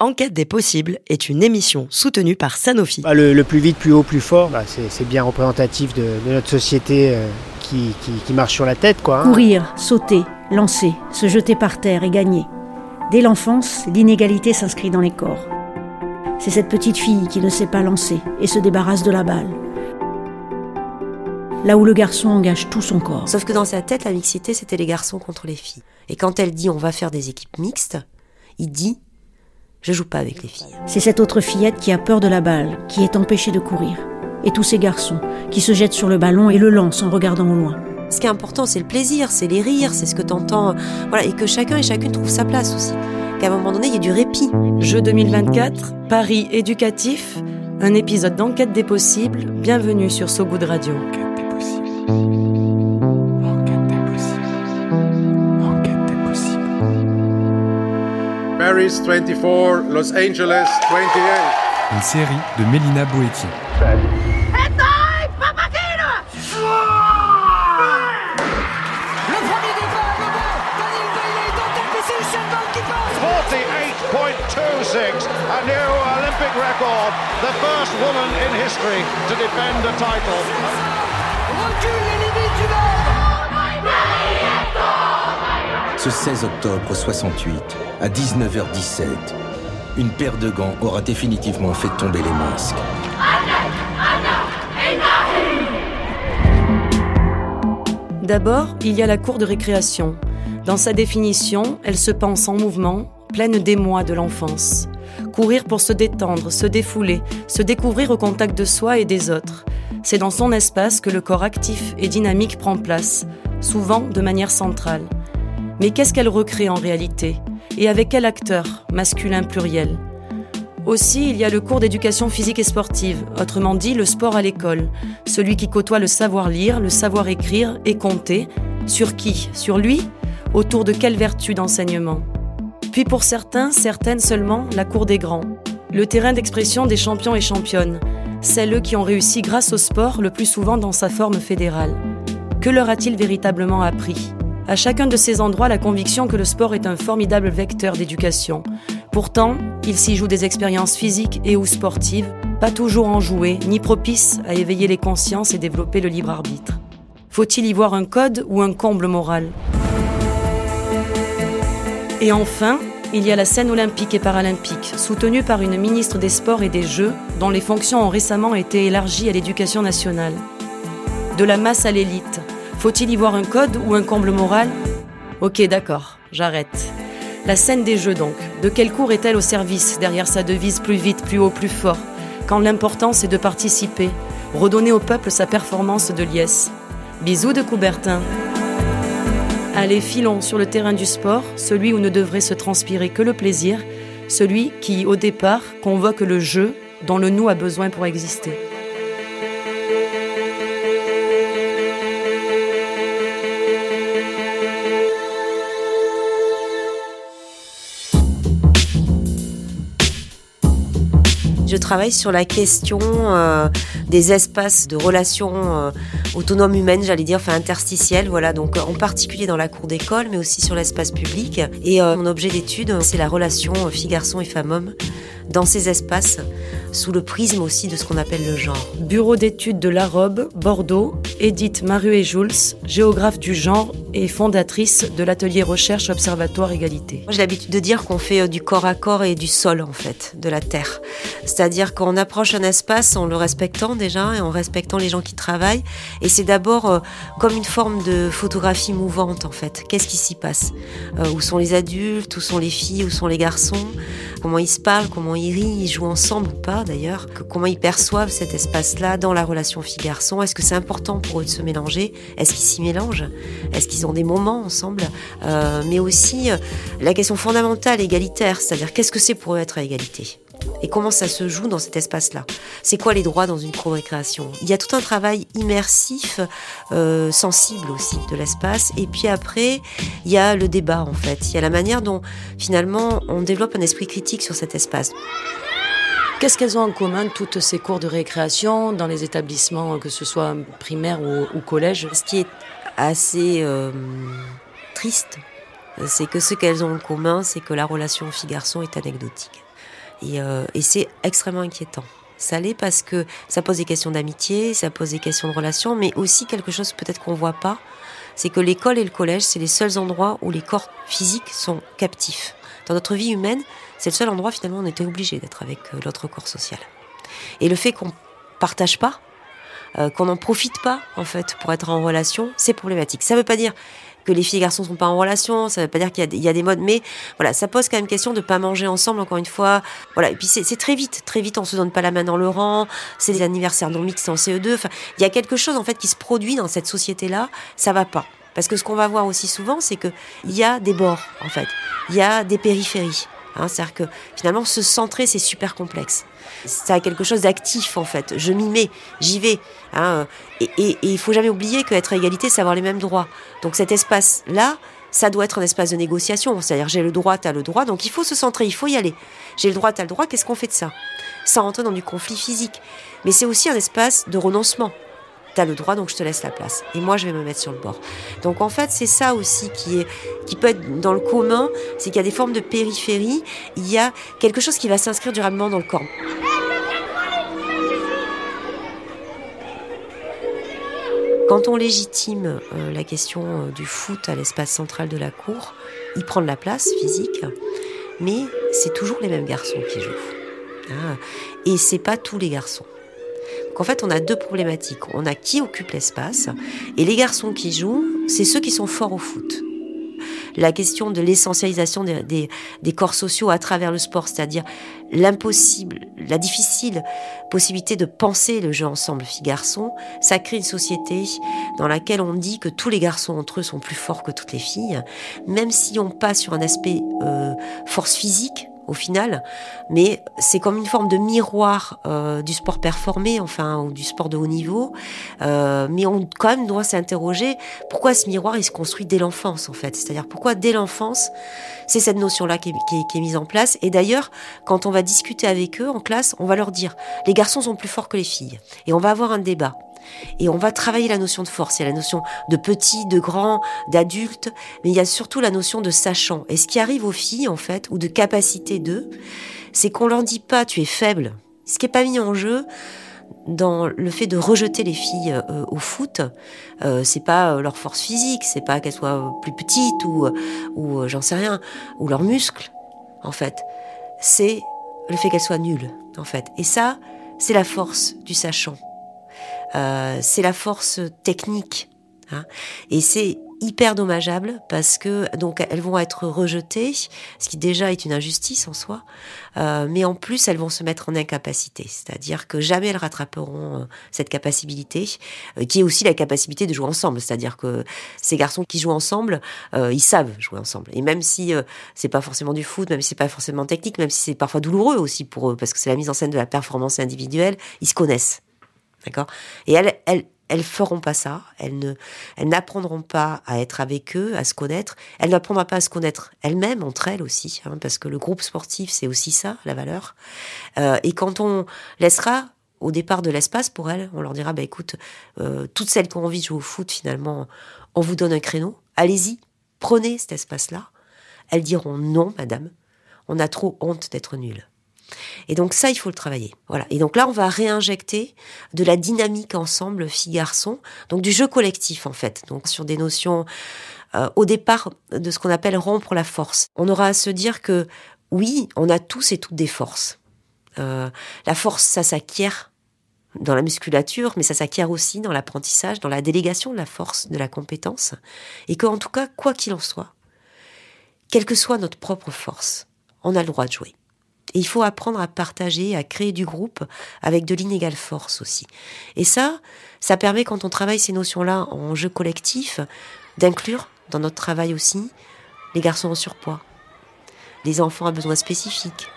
Enquête des possibles est une émission soutenue par Sanofi. Bah, le, plus vite, plus haut, plus fort, bah, c'est bien représentatif de, notre société euh, qui, marche sur la tête. Quoi, hein. Courir, sauter, lancer, se jeter par terre et gagner. Dès l'enfance, l'inégalité s'inscrit dans les corps. C'est cette petite fille qui ne sait pas lancer et se débarrasse de la balle. Là où le garçon engage tout son corps. Sauf que dans sa tête, la mixité, c'était les garçons contre les filles. Et quand elle dit on va faire des équipes mixtes, il dit je joue pas avec les filles. C'est cette autre fillette qui a peur de la balle, qui est empêchée de courir. Et tous ces garçons qui se jettent sur le ballon et le lancent en regardant au loin. Ce qui est important, c'est le plaisir, c'est les rires, c'est ce que t'entends. Voilà, et que chacun et chacune trouve sa place aussi. Qu'à un moment donné, il y ait du répit. Jeu 2024, Paris éducatif, un épisode d'Enquête des possibles. Bienvenue sur So Good Radio. Enquête des possibles. Paris 24, Los Angeles 28. Une série de Mélina Boetti. Le premier départ, le bon, Daniel Bailey est en tête, mais c'est Usain Bolt qui passe. 48.26, a new Olympic record, the first woman in history to defend a title. Ce 16 octobre 68, à 19h17, une paire de gants aura définitivement fait tomber les masques. D'abord, il y a la cour de récréation. Dans sa définition, elle se pense en mouvement, pleine d'émoi de l'enfance. Courir pour se détendre, se défouler, se découvrir au contact de soi et des autres. C'est dans son espace que le corps actif et dynamique prend place, souvent de manière centrale. Mais qu'est-ce qu'elle recrée en réalité? Et avec quel acteur, masculin pluriel? Aussi, il y a le cours d'éducation physique et sportive, autrement dit le sport à l'école, celui qui côtoie le savoir lire, le savoir écrire et compter. Sur qui? Sur lui? Autour de quelle vertu d'enseignement? Puis pour certains, certaines seulement, la cour des grands, le terrain d'expression des champions et championnes, celles qui ont réussi grâce au sport le plus souvent dans sa forme fédérale. Que leur a-t-il véritablement appris? À chacun de ces endroits la conviction que le sport est un formidable vecteur d'éducation. Pourtant, il s'y joue des expériences physiques et ou sportives, pas toujours enjouées, ni propices à éveiller les consciences et développer le libre arbitre. Faut-il y voir un code ou un comble moral? Et enfin, il y a la scène olympique et paralympique, soutenue par une ministre des Sports et des Jeux, dont les fonctions ont récemment été élargies à l'éducation nationale. De la masse à l'élite, faut-il y voir un code ou un comble moral? Ok, d'accord, j'arrête. La scène des jeux donc. De quel cours est-elle au service derrière sa devise plus vite, plus haut, plus fort? Quand l'important c'est de participer, redonner au peuple sa performance de liesse. Bisous de Coubertin. Allez, filons sur le terrain du sport, celui où ne devrait se transpirer que le plaisir, celui qui, au départ, convoque le jeu dont le nous a besoin pour exister. Travaille sur la question euh, des espaces de relations euh, autonomes humaines, j'allais dire, enfin interstitielles, voilà, donc en particulier dans la cour d'école, mais aussi sur l'espace public. Et euh, mon objet d'étude, c'est la relation filles-garçons et femmes-hommes dans ces espaces, sous le prisme aussi de ce qu'on appelle le genre. Bureau d'études de l'Arobe, Bordeaux, Edith Maruet-Jules, géographe du genre et fondatrice de l'atelier recherche Observatoire Égalité. J'ai l'habitude de dire qu'on fait euh, du corps à corps et du sol, en fait, de la terre. C'est-à-dire qu'on approche un espace en le respectant déjà et en respectant les gens qui travaillent. Et c'est d'abord euh, comme une forme de photographie mouvante, en fait. Qu'est-ce qui s'y passe? Euh, Où sont les adultes? Où sont les filles? Où sont les garçons? Comment ils se parlent? Comment ils jouent ensemble ou pas d'ailleurs, comment ils perçoivent cet espace-là dans la relation fille-garçon. Est-ce que c'est important pour eux de se mélanger? Est-ce qu'ils s'y mélangent? Est-ce qu'ils ont des moments ensemble? Euh, Mais aussi euh, la question fondamentale, égalitaire, c'est-à-dire qu'est-ce que c'est pour eux être à égalité? Et comment ça se joue dans cet espace-là? C'est quoi les droits dans une cour-récréation Il y a tout un travail immersif, euh, sensible aussi de l'espace. Et puis après, il y a le débat en fait. Il y a la manière dont finalement on développe un esprit critique sur cet espace. Qu'est-ce qu'elles ont en commun, toutes ces cours de récréation, dans les établissements, que ce soit primaire ou, collège? Ce qui est assez euh, triste, c'est que ce qu'elles ont en commun, c'est que la relation fille-garçon est anecdotique. Et, euh, et c'est extrêmement inquiétant. Ça l'est parce que ça pose des questions d'amitié, ça pose des questions de relations, mais aussi quelque chose peut-être qu'on voit pas, c'est que l'école et le collège, c'est les seuls endroits où les corps physiques sont captifs. Dans notre vie humaine, c'est le seul endroit finalement où on était obligé d'être avec euh, l'autre corps social. Et le fait qu'on partage pas, euh, qu'on n'en profite pas en fait pour être en relation, c'est problématique. Ça veut pas dire que les filles et garçons sont pas en relation, ça veut pas dire qu'il y, a des- modes, mais voilà, ça pose quand même question de pas manger ensemble encore une fois. Voilà, et puis c'est très vite, très vite, on se donne pas la main dans le rang, c'est des anniversaires non mixtes en CE2. Enfin, il y a quelque chose en fait qui se produit dans cette société-là, ça va pas. Parce que ce qu'on va voir aussi souvent, c'est que il y a des bords en fait, il y a des périphéries. Hein, C'est-à-dire que finalement, se centrer, c'est super complexe. Ça a quelque chose d'actif en fait. Je m'y mets, j'y vais. Hein, et, il faut jamais oublier qu'être à égalité, c'est avoir les mêmes droits. Donc cet espace-là, ça doit être un espace de négociation. C'est-à-dire j'ai le droit, t'as le droit. Donc il faut se centrer, il faut y aller. J'ai le droit, t'as le droit. Qu'est-ce qu'on fait de ça? Sans rentrer dans du conflit physique. Mais c'est aussi un espace de renoncement. Le droit, donc je te laisse la place. Et moi, je vais me mettre sur le bord. Donc en fait, c'est ça aussi qui est, qui peut être dans le commun, c'est qu'il y a des formes de périphérie. Il y a quelque chose qui va s'inscrire durablement dans le corps. Quand on légitime euh, la question euh, du foot à l'espace central de la cour, il prend de la place physique, mais c'est toujours les mêmes garçons qui jouent. Ah, et c'est pas tous les garçons. Donc en fait, on a deux problématiques. On a qui occupe l'espace, et les garçons qui jouent, c'est ceux qui sont forts au foot. La question de l'essentialisation des, corps sociaux à travers le sport, c'est-à-dire l'impossible, la difficile possibilité de penser le jeu ensemble filles-garçons, ça crée une société dans laquelle on dit que tous les garçons entre eux sont plus forts que toutes les filles, même si on passe sur un aspect euh, force physique au final, mais c'est comme une forme de miroir euh, du sport performé, enfin, ou du sport de haut niveau. Euh, mais on quand même doit s'interroger pourquoi ce miroir il se construit dès l'enfance en fait? C'est-à-dire pourquoi dès l'enfance c'est cette notion-là qui, est- mise en place? Et d'ailleurs, quand on va discuter avec eux en classe, on va leur dire les garçons sont plus forts que les filles, et on va avoir un débat. Et on va travailler la notion de force. Il y a la notion de petit, de grand, d'adulte, mais il y a surtout la notion de sachant. Et ce qui arrive aux filles, en fait, ou de capacité d'eux, c'est qu'on leur dit pas tu es faible. Ce qui est pas mis en jeu dans le fait de rejeter les filles euh, au foot, euh, c'est pas euh, leur force physique, c'est pas qu'elles soient plus petites ou, euh, euh, j'en sais rien, ou leurs muscles, en fait. C'est le fait qu'elles soient nulles, en fait. Et ça, c'est la force du sachant. Euh, c'est la force technique. hein. Et c'est hyper dommageable parce que donc elles vont être rejetées, ce qui déjà est une injustice en soi, euh, mais en plus elles vont se mettre en incapacité, c'est-à-dire que jamais elles rattraperont euh, cette capacité, qui est aussi la capacité de jouer ensemble, c'est-à-dire que ces garçons qui jouent ensemble, ils savent jouer ensemble, et même si c'est pas forcément du foot, même si c'est pas forcément technique, même si c'est parfois douloureux aussi pour eux, parce que c'est la mise en scène de la performance individuelle, ils se connaissent. D'accord? Et elles, elles, elles feront pas ça. Elles ne, elles n'apprendront pas à être avec eux, à se connaître. Elles n'apprendront pas à se connaître elles-mêmes entre elles aussi, hein, parce que le groupe sportif c'est aussi ça, la valeur. Euh, et quand on laissera au départ de l'espace pour elles, on leur dira bah écoute, euh, toutes celles qui ont envie de jouer au foot finalement, on vous donne un créneau. Allez-y, prenez cet espace-là. Elles diront non, madame. On a trop honte d'être nulle. Et donc ça, il faut le travailler. Voilà. Et donc là, on va réinjecter de la dynamique ensemble, filles-garçons, donc du jeu collectif en fait. Donc sur des notions euh, au départ de ce qu'on appelle rompre la force. On aura à se dire que oui, on a tous et toutes des forces. Euh, la force, ça s'acquiert dans la musculature, mais ça s'acquiert aussi dans l'apprentissage, dans la délégation de la force, de la compétence. Et qu'en tout cas, quoi qu'il en soit, quelle que soit notre propre force, on a le droit de jouer. Et il faut apprendre à partager, à créer du groupe avec de l'inégale force aussi. Et ça, ça permet quand on travaille ces notions-là en jeu collectif, d'inclure dans notre travail aussi les garçons en surpoids, les enfants à besoins spécifiques,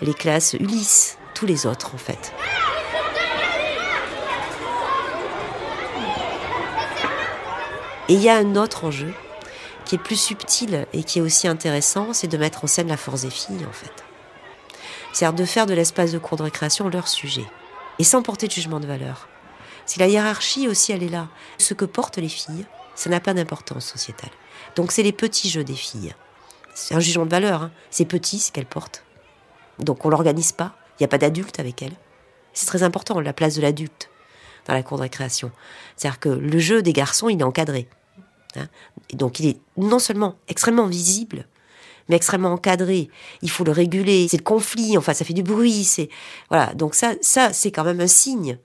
les classes Ulysse, tous les autres en fait. Et il y a un autre enjeu qui est plus subtil et qui est aussi intéressant, c'est de mettre en scène la force des filles en fait. C'est-à-dire de faire de l'espace de cours de récréation leur sujet. Et sans porter de jugement de valeur. Si la hiérarchie aussi, elle est là. Ce que portent les filles, ça n'a pas d'importance sociétale. Donc c'est les petits jeux des filles. C'est un jugement de valeur. Hein. C'est petit ce qu'elles portent. Donc on l'organise pas. Il n'y a pas d'adulte avec elle. C'est très important, la place de l'adulte dans la cour de récréation. C'est-à-dire que le jeu des garçons, il est encadré. Hein. Et donc il est non seulement extrêmement visible, mais extrêmement encadré. Il faut le réguler. C'est le conflit. Enfin, ça fait du bruit. C'est voilà. Donc ça, ça, c'est quand même un signe.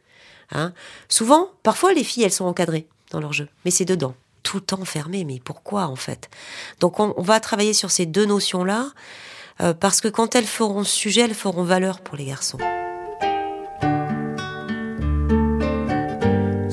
Hein. Souvent, parfois, les filles, elles sont encadrées dans leur jeu, mais c'est dedans, tout le temps fermé. Mais pourquoi en fait? Donc on, va travailler sur ces deux notions-là, euh, parce que quand elles feront sujet, elles feront valeur pour les garçons.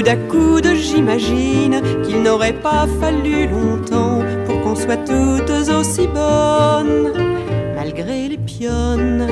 coude à coude, j'imagine qu'il n'aurait pas fallu longtemps pour qu'on soit toutes aussi bonnes, malgré les pionnes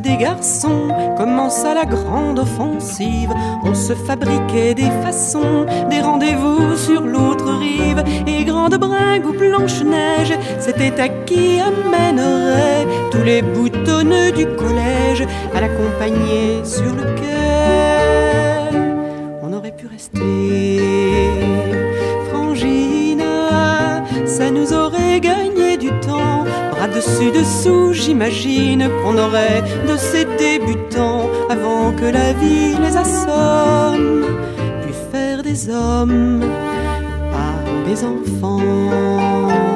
des garçons, commença la grande offensive. On se fabriquait des façons, des rendez-vous sur l'autre rive. Et grande bringue ou blanche-neige, c'était à qui amènerait tous les boutonneux du collège à l'accompagner sur le quai. Dessous, j'imagine qu'on aurait de ces débutants avant que la vie les assomme, puis faire des hommes, pas des enfants.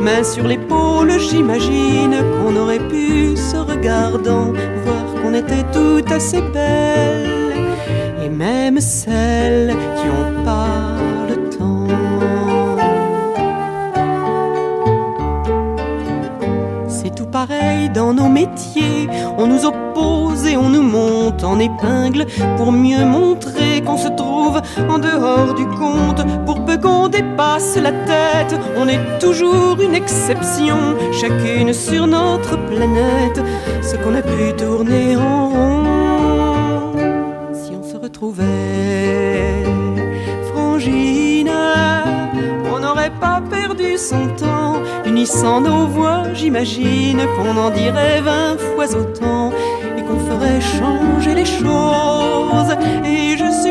Main sur l'épaule, j'imagine qu'on aurait pu, se regardant, voir qu'on était toutes assez belles. Et même celles qui ont pas le temps. C'est tout pareil dans nos métiers. On nous oppose et on nous monte en épingle pour mieux montrer qu'on se trouve en dehors du Pour peu qu'on dépasse la tête, on est toujours une exception, chacune sur notre planète. Ce qu'on a pu tourner en rond, si on se retrouvait frangine, on n'aurait pas perdu son temps, unissant nos voix, j'imagine qu'on en dirait vingt fois autant et qu'on ferait changer les choses. Et je suppose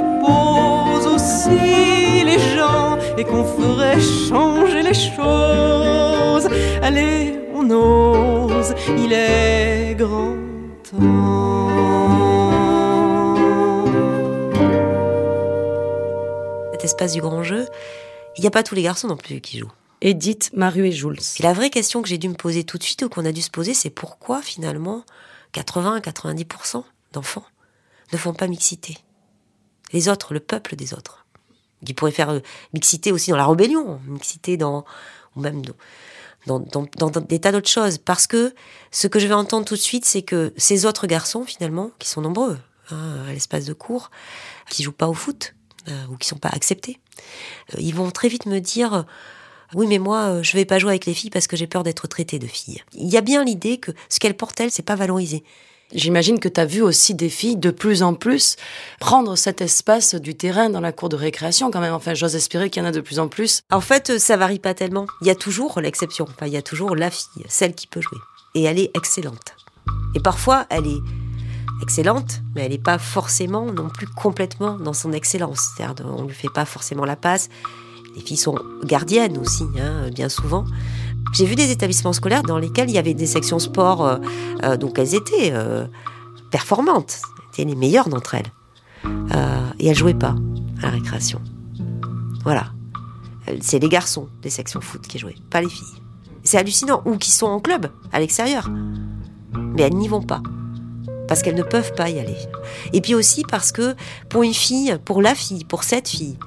et qu'on ferait changer les choses. Allez, on ose, il est grand temps. Cet espace du grand jeu, il n'y a pas tous les garçons non plus qui jouent. Edith, Maru et Jules. Et la vraie question que j'ai dû me poser tout de suite ou qu'on a dû se poser, c'est pourquoi finalement 80-90% d'enfants ne font pas mixité? Les autres, le peuple des autres. Qui pourrait faire euh, mixité aussi dans la rébellion, mixité dans, ou même dans, dans, dans, des tas d'autres choses. Parce que ce que je vais entendre tout de suite, c'est que ces autres garçons, finalement, qui sont nombreux hein, à l'espace de cours, qui jouent pas au foot euh, ou qui sont pas acceptés, euh, ils vont très vite me dire oui, mais moi, je vais pas jouer avec les filles parce que j'ai peur d'être traitée de fille. Il y a bien l'idée que ce qu'elles portent, elles, c'est pas valorisé. J'imagine que tu as vu aussi des filles de plus en plus prendre cet espace du terrain dans la cour de récréation quand même. Enfin, j'ose espérer qu'il y en a de plus en plus. En fait, ça varie pas tellement. Il y a toujours l'exception. Enfin, il y a toujours la fille, celle qui peut jouer. Et elle est excellente. Et parfois, elle est excellente, mais elle n'est pas forcément non plus complètement dans son excellence. C'est-à-dire, on lui fait pas forcément la passe. Les filles sont gardiennes aussi, hein, bien souvent. J'ai vu des établissements scolaires dans lesquels il y avait des sections sport, euh, euh, donc elles étaient euh, performantes, c'était les meilleures d'entre elles. et elles jouaient pas à la récréation. Voilà. c'est les garçons des sections foot qui jouaient, pas les filles. C'est hallucinant. Ou qui sont en club, à l'extérieur. Mais elles n'y vont pas. Parce qu'elles ne peuvent pas y aller. Et puis aussi parce que pour une fille, pour la fille, pour cette fille,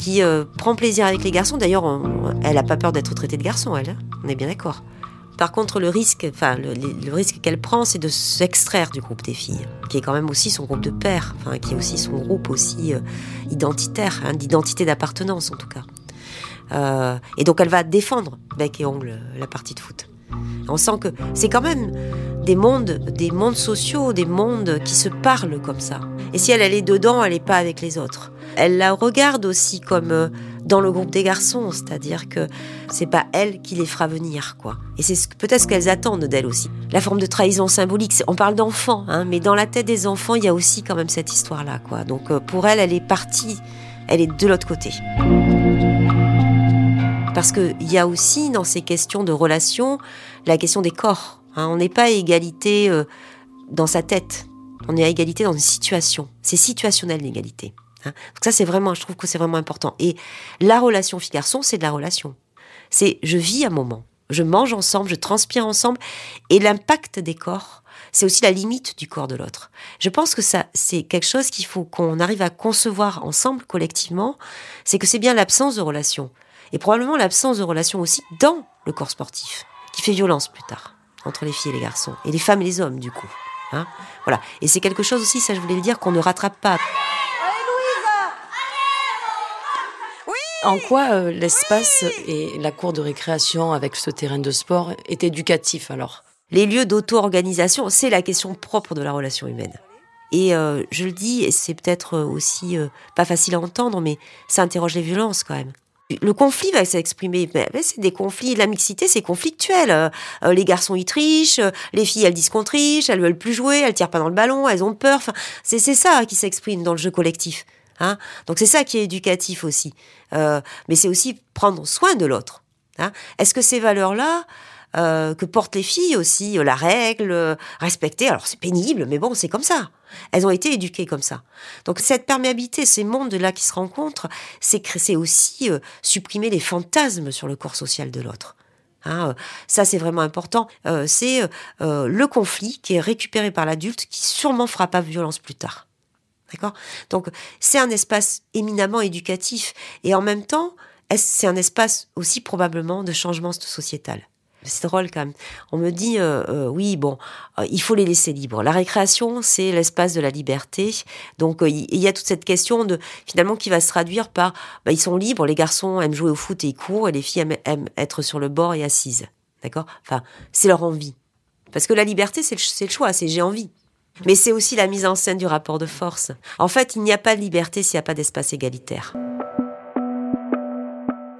qui euh, prend plaisir avec les garçons, d'ailleurs, elle n'a pas peur d'être traitée de garçon, elle, hein. on est bien d'accord. Par contre, le risque, enfin, le, risque qu'elle prend, c'est de s'extraire du groupe des filles, qui est quand même aussi son groupe de père, enfin, qui est aussi son groupe aussi euh, identitaire, hein, d'identité d'appartenance en tout cas. Euh, et donc, elle va défendre bec et ongle la partie de foot. On sent que c'est quand même des mondes, des mondes sociaux, des mondes qui se parlent comme ça. Et si elle, elle est dedans, elle n'est pas avec les autres. Elle la regarde aussi comme euh, dans le groupe des garçons, c'est-à-dire que c'est pas elle qui les fera venir, quoi. Et c'est peut-être ce qu'elles attendent d'elle aussi. La forme de trahison symbolique, on parle d'enfants, hein, mais dans la tête des enfants, il y a aussi quand même cette histoire-là, quoi. Donc euh, pour elle, elle est partie, elle est de l'autre côté. Parce qu'il y a aussi dans ces questions de relations la question des corps. Hein. On n'est pas à égalité euh, dans sa tête, on est à égalité dans une situation. C'est situationnel l'égalité. Hein. Donc ça, c'est vraiment, je trouve que c'est vraiment important. Et la relation fille-garçon, c'est de la relation. C'est je vis un moment, je mange ensemble, je transpire ensemble, et l'impact des corps, c'est aussi la limite du corps de l'autre. Je pense que ça, c'est quelque chose qu'il faut qu'on arrive à concevoir ensemble, collectivement, c'est que c'est bien l'absence de relation, et probablement l'absence de relation aussi dans le corps sportif, qui fait violence plus tard, entre les filles et les garçons, et les femmes et les hommes, du coup. Hein voilà. Et c'est quelque chose aussi, ça je voulais le dire, qu'on ne rattrape pas. En quoi euh, l'espace et la cour de récréation avec ce terrain de sport est éducatif alors? Les lieux d'auto-organisation, c'est la question propre de la relation humaine. Et euh, je le dis, et c'est peut-être aussi euh, pas facile à entendre, mais ça interroge les violences quand même. Le conflit va s'exprimer. C'est des conflits. La mixité, c'est conflictuel. les garçons, ils trichent. Les filles, elles disent qu'on triche. Elles veulent plus jouer. Elles tirent pas dans le ballon. Elles ont peur. C'est ça qui s'exprime dans le jeu collectif. Hein Donc c'est ça qui est éducatif aussi. Euh, mais c'est aussi prendre soin de l'autre. Hein Est-ce que ces valeurs-là euh, que portent les filles aussi, euh, la règle, respecter, alors c'est pénible, mais bon, c'est comme ça. Elles ont été éduquées comme ça. Donc cette perméabilité, ces mondes-là qui se rencontrent, c'est aussi supprimer les fantasmes sur le corps social de l'autre. Hein, ça, c'est vraiment important. C'est le conflit qui est récupéré par l'adulte qui sûrement fera pas violence plus tard. D'accord? Donc, c'est un espace éminemment éducatif et en même temps, c'est un espace aussi probablement de changement sociétal? C'est drôle quand même. On me dit, euh, euh, oui, bon, euh, il faut les laisser libres. La récréation, c'est l'espace de la liberté. Donc, il y a toute cette question de, finalement, qui va se traduire par, bah, ils sont libres, les garçons aiment jouer au foot et ils courent, et les filles aiment, être sur le bord et assises. D'accord? Enfin, c'est leur envie. Parce que la liberté, c'est le, le choix, c'est j'ai envie. Mais c'est aussi la mise en scène du rapport de force. En fait, il n'y a pas de liberté s'il n'y a pas d'espace égalitaire.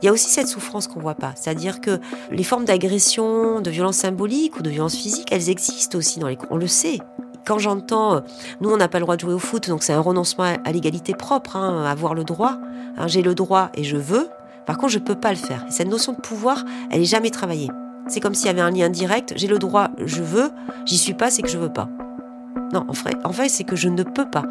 Il y a aussi cette souffrance qu'on voit pas, c'est-à-dire que les formes d'agression, de violence symbolique ou de violence physique, elles existent aussi dans les on le sait. Quand j'entends, euh, nous on n'a pas le droit de jouer au foot, donc c'est un renoncement à l'égalité propre, hein, avoir le droit. Hein, J'ai le droit et je veux. Par contre, je peux pas le faire. Et cette notion de pouvoir, elle est jamais travaillée. C'est comme s'il y avait un lien direct. J'ai le droit, je veux. J'y suis pas, c'est que je veux pas. Non, en fait, c'est que je ne peux pas.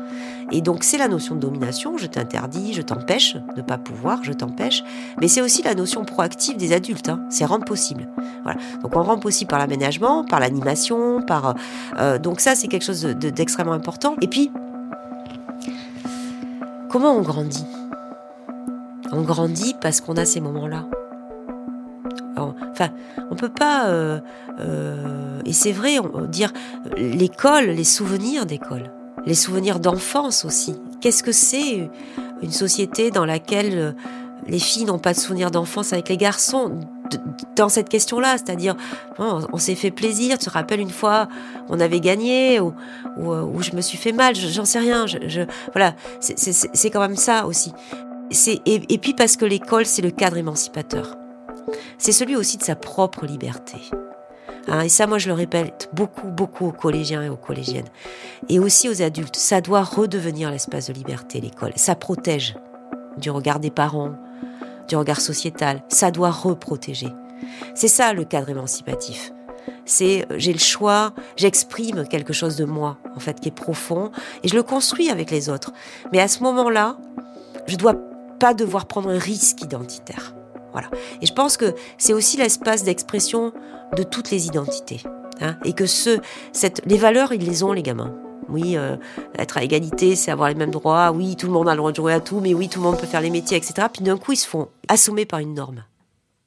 Et donc, c'est la notion de domination. Je t'interdis, je t'empêche de ne pas pouvoir, je t'empêche. Mais c'est aussi la notion proactive des adultes. Hein. C'est rendre possible. Voilà. Donc, on rend possible par l'aménagement, par l'animation, par. Euh, donc, ça, c'est quelque chose d'extrêmement important. Et puis, comment on grandit? On grandit parce qu'on a ces moments-là. Enfin, on peut pas. Euh, euh, et c'est vrai, dire l'école, les souvenirs d'école, les souvenirs d'enfance aussi. Qu'est-ce que c'est une société dans laquelle euh, les filles n'ont pas de souvenirs d'enfance avec les garçons? Dans cette question-là, c'est-à-dire on, s'est fait plaisir, tu te rappelles une fois on avait gagné ou, ou, je me suis fait mal, j'en sais rien, je, voilà, c'est quand même ça aussi. Et puis parce que l'école c'est le cadre émancipateur c'est celui aussi de sa propre liberté. Hein, et ça, moi, je le répète beaucoup, beaucoup aux collégiens et aux collégiennes. Et aussi aux adultes. Ça doit redevenir l'espace de liberté, l'école. Ça protège du regard des parents, du regard sociétal. Ça doit reprotéger. C'est ça le cadre émancipatif. C'est euh, j'ai le choix, j'exprime quelque chose de moi, en fait, qui est profond, et je le construis avec les autres. Mais à ce moment-là, je dois pas devoir prendre un risque identitaire. Et je pense que c'est aussi l'espace d'expression de toutes les identités. Hein, et que ce, les valeurs, ils les ont, les gamins. Oui, euh, être à égalité, c'est avoir les mêmes droits. Oui, tout le monde a le droit de jouer à tout, mais oui, tout le monde peut faire les métiers, etc. Puis d'un coup, ils se font assommer par une norme.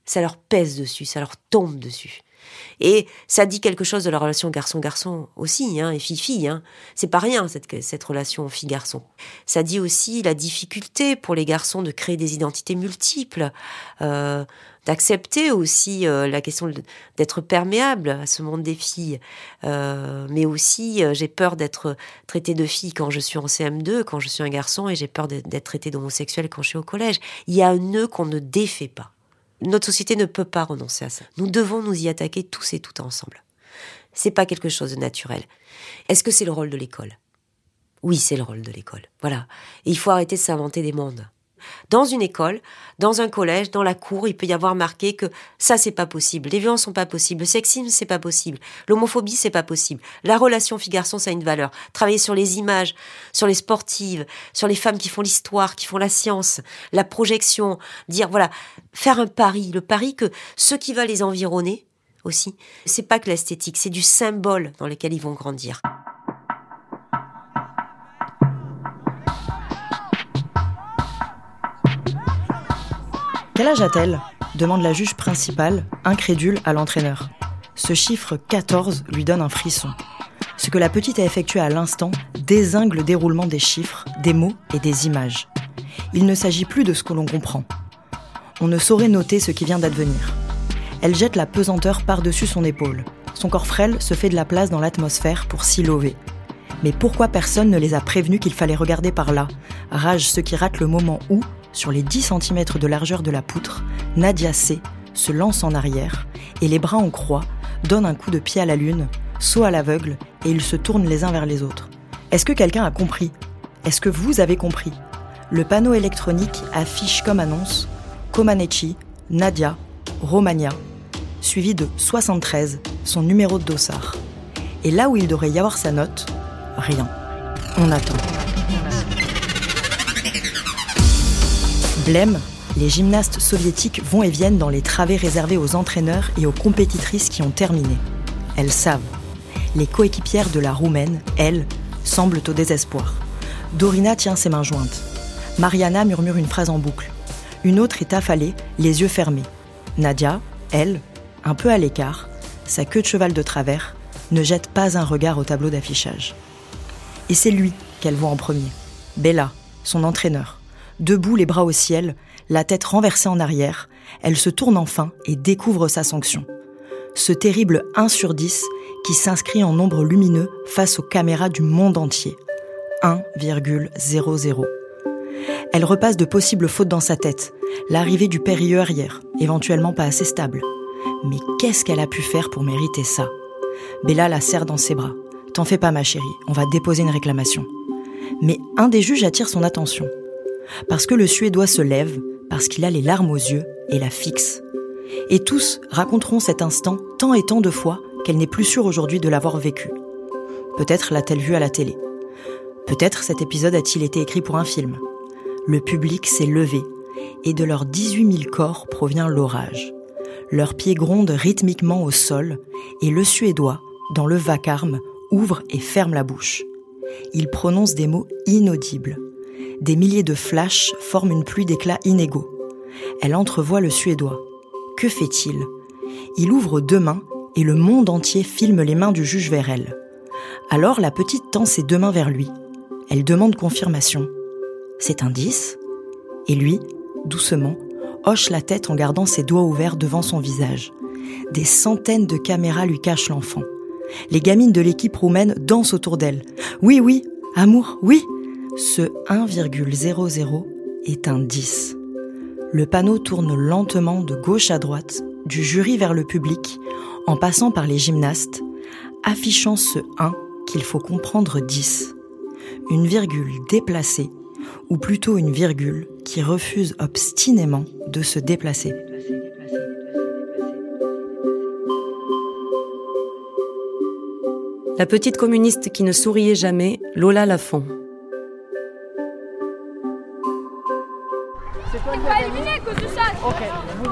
Ça leur pèse dessus, ça leur tombe dessus. Et ça dit quelque chose de la relation garçon-garçon aussi, hein, et fille-fille. Hein. C'est pas rien, cette, cette relation fille-garçon. Ça dit aussi la difficulté pour les garçons de créer des identités multiples, euh, d'accepter aussi euh, la question d'être perméable à ce monde des filles. Euh, mais aussi, j'ai peur d'être traité de fille quand je suis en CM2, quand je suis un garçon, et j'ai peur d'être traité d'homosexuel quand je suis au collège. Il y a un nœud qu'on ne défait pas. Notre société ne peut pas renoncer à ça. Nous devons nous y attaquer tous et toutes ensemble. C'est pas quelque chose de naturel. Est-ce que c'est le rôle de l'école? Oui, c'est le rôle de l'école. Voilà. Il faut arrêter de s'inventer des mondes. Dans une école, dans un collège, dans la cour, il peut y avoir marqué que ça c'est pas possible, les violences sont pas possibles, le sexisme c'est pas possible, l'homophobie c'est pas possible, la relation fille-garçon ça a une valeur. Travailler sur les images, sur les sportives, sur les femmes qui font l'histoire, qui font la science, la projection, dire voilà, faire un pari, le pari que ceux qui vont les environner aussi, c'est pas que l'esthétique, c'est du symbole dans lequel ils vont grandir. Quel âge a-t-elle? demande la juge principale, incrédule à l'entraîneur. Ce chiffre 14 lui donne un frisson. Ce que la petite a effectué à l'instant désingue le déroulement des chiffres, des mots et des images. Il ne s'agit plus de ce que l'on comprend. On ne saurait noter ce qui vient d'advenir. Elle jette la pesanteur par-dessus son épaule. Son corps frêle se fait de la place dans l'atmosphère pour s'y lever. Mais pourquoi personne ne les a prévenus qu'il fallait regarder par là? Rage ceux qui ratent le moment où, sur les 10 cm de largeur de la poutre, Nadia C se lance en arrière et les bras en croix donne un coup de pied à la lune, saut à l'aveugle et ils se tournent les uns vers les autres. Est-ce que quelqu'un a compris? Est-ce que vous avez compris? Le panneau électronique affiche comme annonce Comaneci, Nadia, Romagna, suivi de 73, son numéro de dossard. Et là où il devrait y avoir sa note, rien. On attend. Blême, les gymnastes soviétiques vont et viennent dans les travées réservées aux entraîneurs et aux compétitrices qui ont terminé. Elles savent. Les coéquipières de la Roumaine, elles, semblent au désespoir. Dorina tient ses mains jointes. Mariana murmure une phrase en boucle. Une autre est affalée, les yeux fermés. Nadia, elle, un peu à l'écart, sa queue de cheval de travers, ne jette pas un regard au tableau d'affichage. Et c'est lui qu'elle voit en premier. Bella, son entraîneur. Debout, les bras au ciel, la tête renversée en arrière, elle se tourne enfin et découvre sa sanction. Ce terrible 1 sur 10 qui s'inscrit en nombre lumineux face aux caméras du monde entier. 1,00. Elle repasse de possibles fautes dans sa tête. L'arrivée du périlleux arrière, éventuellement pas assez stable. Mais qu'est-ce qu'elle a pu faire pour mériter ça? Bella la serre dans ses bras. T'en fais pas ma chérie, on va déposer une réclamation. Mais un des juges attire son attention. Parce que le Suédois se lève, parce qu'il a les larmes aux yeux et la fixe. Et tous raconteront cet instant tant et tant de fois qu'elle n'est plus sûre aujourd'hui de l'avoir vécu. Peut-être l'a-t-elle vu à la télé. Peut-être cet épisode a-t-il été écrit pour un film. Le public s'est levé, et de leurs 18 000 corps provient l'orage. Leurs pieds grondent rythmiquement au sol, et le Suédois, dans le vacarme, ouvre et ferme la bouche. Il prononce des mots inaudibles. Des milliers de flashs forment une pluie d'éclats inégaux. Elle entrevoit le Suédois. Que fait-il? Il ouvre deux mains et le monde entier filme les mains du juge vers elle. Alors la petite tend ses deux mains vers lui. Elle demande confirmation. C'est un 10 Et lui, doucement, hoche la tête en gardant ses doigts ouverts devant son visage. Des centaines de caméras lui cachent l'enfant. Les gamines de l'équipe roumaine dansent autour d'elle. Oui, oui, amour, oui. Ce 1,00 est un 10. Le panneau tourne lentement de gauche à droite, du jury vers le public, en passant par les gymnastes, affichant ce 1 qu'il faut comprendre 10. Une virgule déplacée, ou plutôt une virgule qui refuse obstinément de se déplacer. La petite communiste qui ne souriait jamais, Lola Lafont. C'est pas éliminé à cause de ça. Ok, vous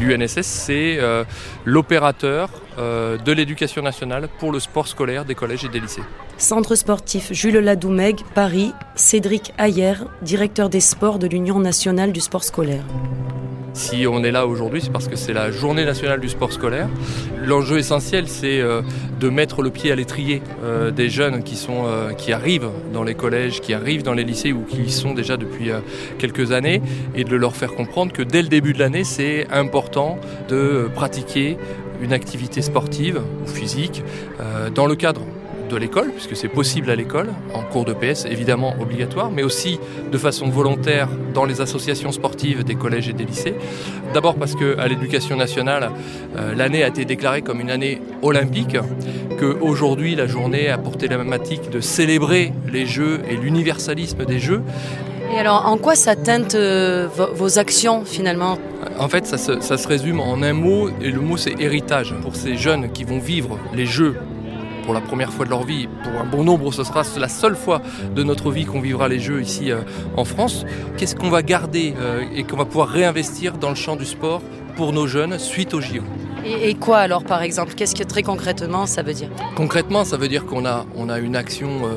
L'UNSS, c'est euh, l'opérateur euh, de l'éducation nationale pour le sport scolaire des collèges et des lycées. Centre sportif Jules Ladoumègue, Paris, Cédric Ayer, directeur des sports de l'Union nationale du sport scolaire. Si on est là aujourd'hui, c'est parce que c'est la journée nationale du sport scolaire. L'enjeu essentiel, c'est euh, de mettre le pied à l'étrier euh, des jeunes qui, sont, euh, qui arrivent dans les collèges, qui arrivent dans les lycées ou qui y sont déjà depuis quelques années, et de leur faire comprendre que dès le début de l'année, c'est important de pratiquer une activité sportive ou physique dans le cadre de l'école, puisque c'est possible à l'école, en cours de PS évidemment obligatoire, mais aussi de façon volontaire dans les associations sportives des collèges et des lycées. D'abord parce qu'à l'éducation nationale, euh, l'année a été déclarée comme une année olympique, qu'aujourd'hui la journée a porté la thématique de célébrer les Jeux et l'universalisme des Jeux. Et alors, en quoi ça teinte euh, vos actions finalement? En fait, ça se, ça se résume en un mot, et le mot c'est héritage. Pour ces jeunes qui vont vivre les Jeux pour la première fois de leur vie. Pour un bon nombre, ce sera la seule fois de notre vie qu'on vivra les Jeux ici euh, en France. Qu'est-ce qu'on va garder euh, et qu'on va pouvoir réinvestir dans le champ du sport pour nos jeunes suite aux JO et, quoi alors par exemple? Qu'est-ce que très concrètement ça veut dire? Concrètement, ça veut dire qu'on a, on a une action euh,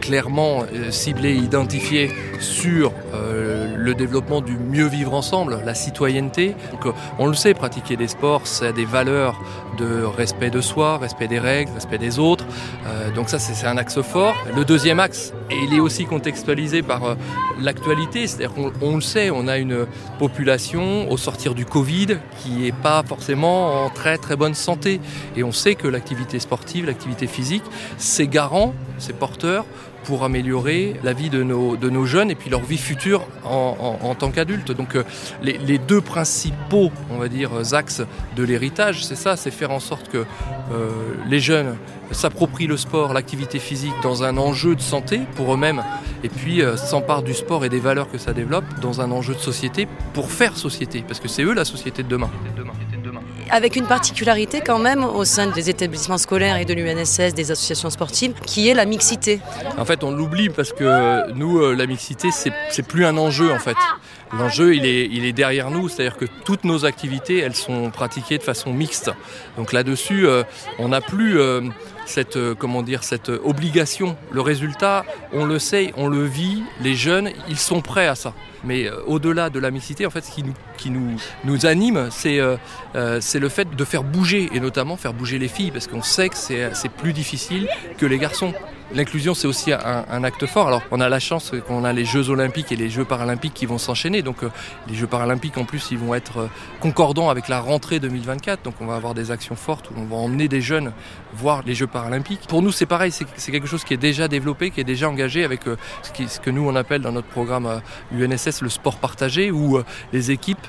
clairement ciblée, identifiée sur le développement du mieux vivre ensemble, la citoyenneté. Donc, on le sait, pratiquer des sports, c'est des valeurs de respect de soi, respect des règles, respect des autres. Euh, donc ça, c'est un axe fort. Le deuxième axe, et il est aussi contextualisé par euh, l'actualité, c'est-à-dire qu'on le sait, on a une population au sortir du Covid qui n'est pas forcément en très très bonne santé. Et on sait que l'activité sportive, l'activité physique, c'est garant, c'est porteur pour améliorer la vie de nos, jeunes et puis leur vie future en, tant qu'adultes. Donc euh, les, deux principaux, on va dire, axes de l'héritage, c'est ça, c'est faire en sorte que euh, les jeunes s'approprient le sport, l'activité physique dans un enjeu de santé pour eux-mêmes et puis euh, s'emparent du sport et des valeurs que ça développe dans un enjeu de société pour faire société, parce que c'est eux la société de demain avec une particularité quand même au sein des établissements scolaires et de l'UNSS, des associations sportives, qui est la mixité. En fait, on l'oublie parce que nous, euh, la mixité, c'est plus un enjeu en fait. L'enjeu, il est, il est derrière nous, c'est-à-dire que toutes nos activités, elles sont pratiquées de façon mixte. Donc là-dessus, euh, on n'a plus euh, cette, comment dire, cette obligation. Le résultat, on le sait, on le vit, les jeunes, ils sont prêts à ça. Mais euh, au-delà de la mixité, en fait, ce qui nous, qui nous, nous anime, euh, euh, c'est le fait de faire bouger, et notamment faire bouger les filles, parce qu'on sait que c'est plus difficile que les garçons. L'inclusion, c'est aussi un, acte fort. Alors, on a la chance qu'on a les Jeux Olympiques et les Jeux Paralympiques qui vont s'enchaîner. Donc, euh, les Jeux Paralympiques, en plus, ils vont être euh, concordants avec la rentrée 2024. Donc, on va avoir des actions fortes où on va emmener des jeunes voir les Jeux Paralympiques. Pour nous, c'est pareil. C'est quelque chose qui est déjà développé, qui est déjà engagé avec euh, ce, ce, que nous, on appelle dans notre programme UNSS le sport partagé, où les équipes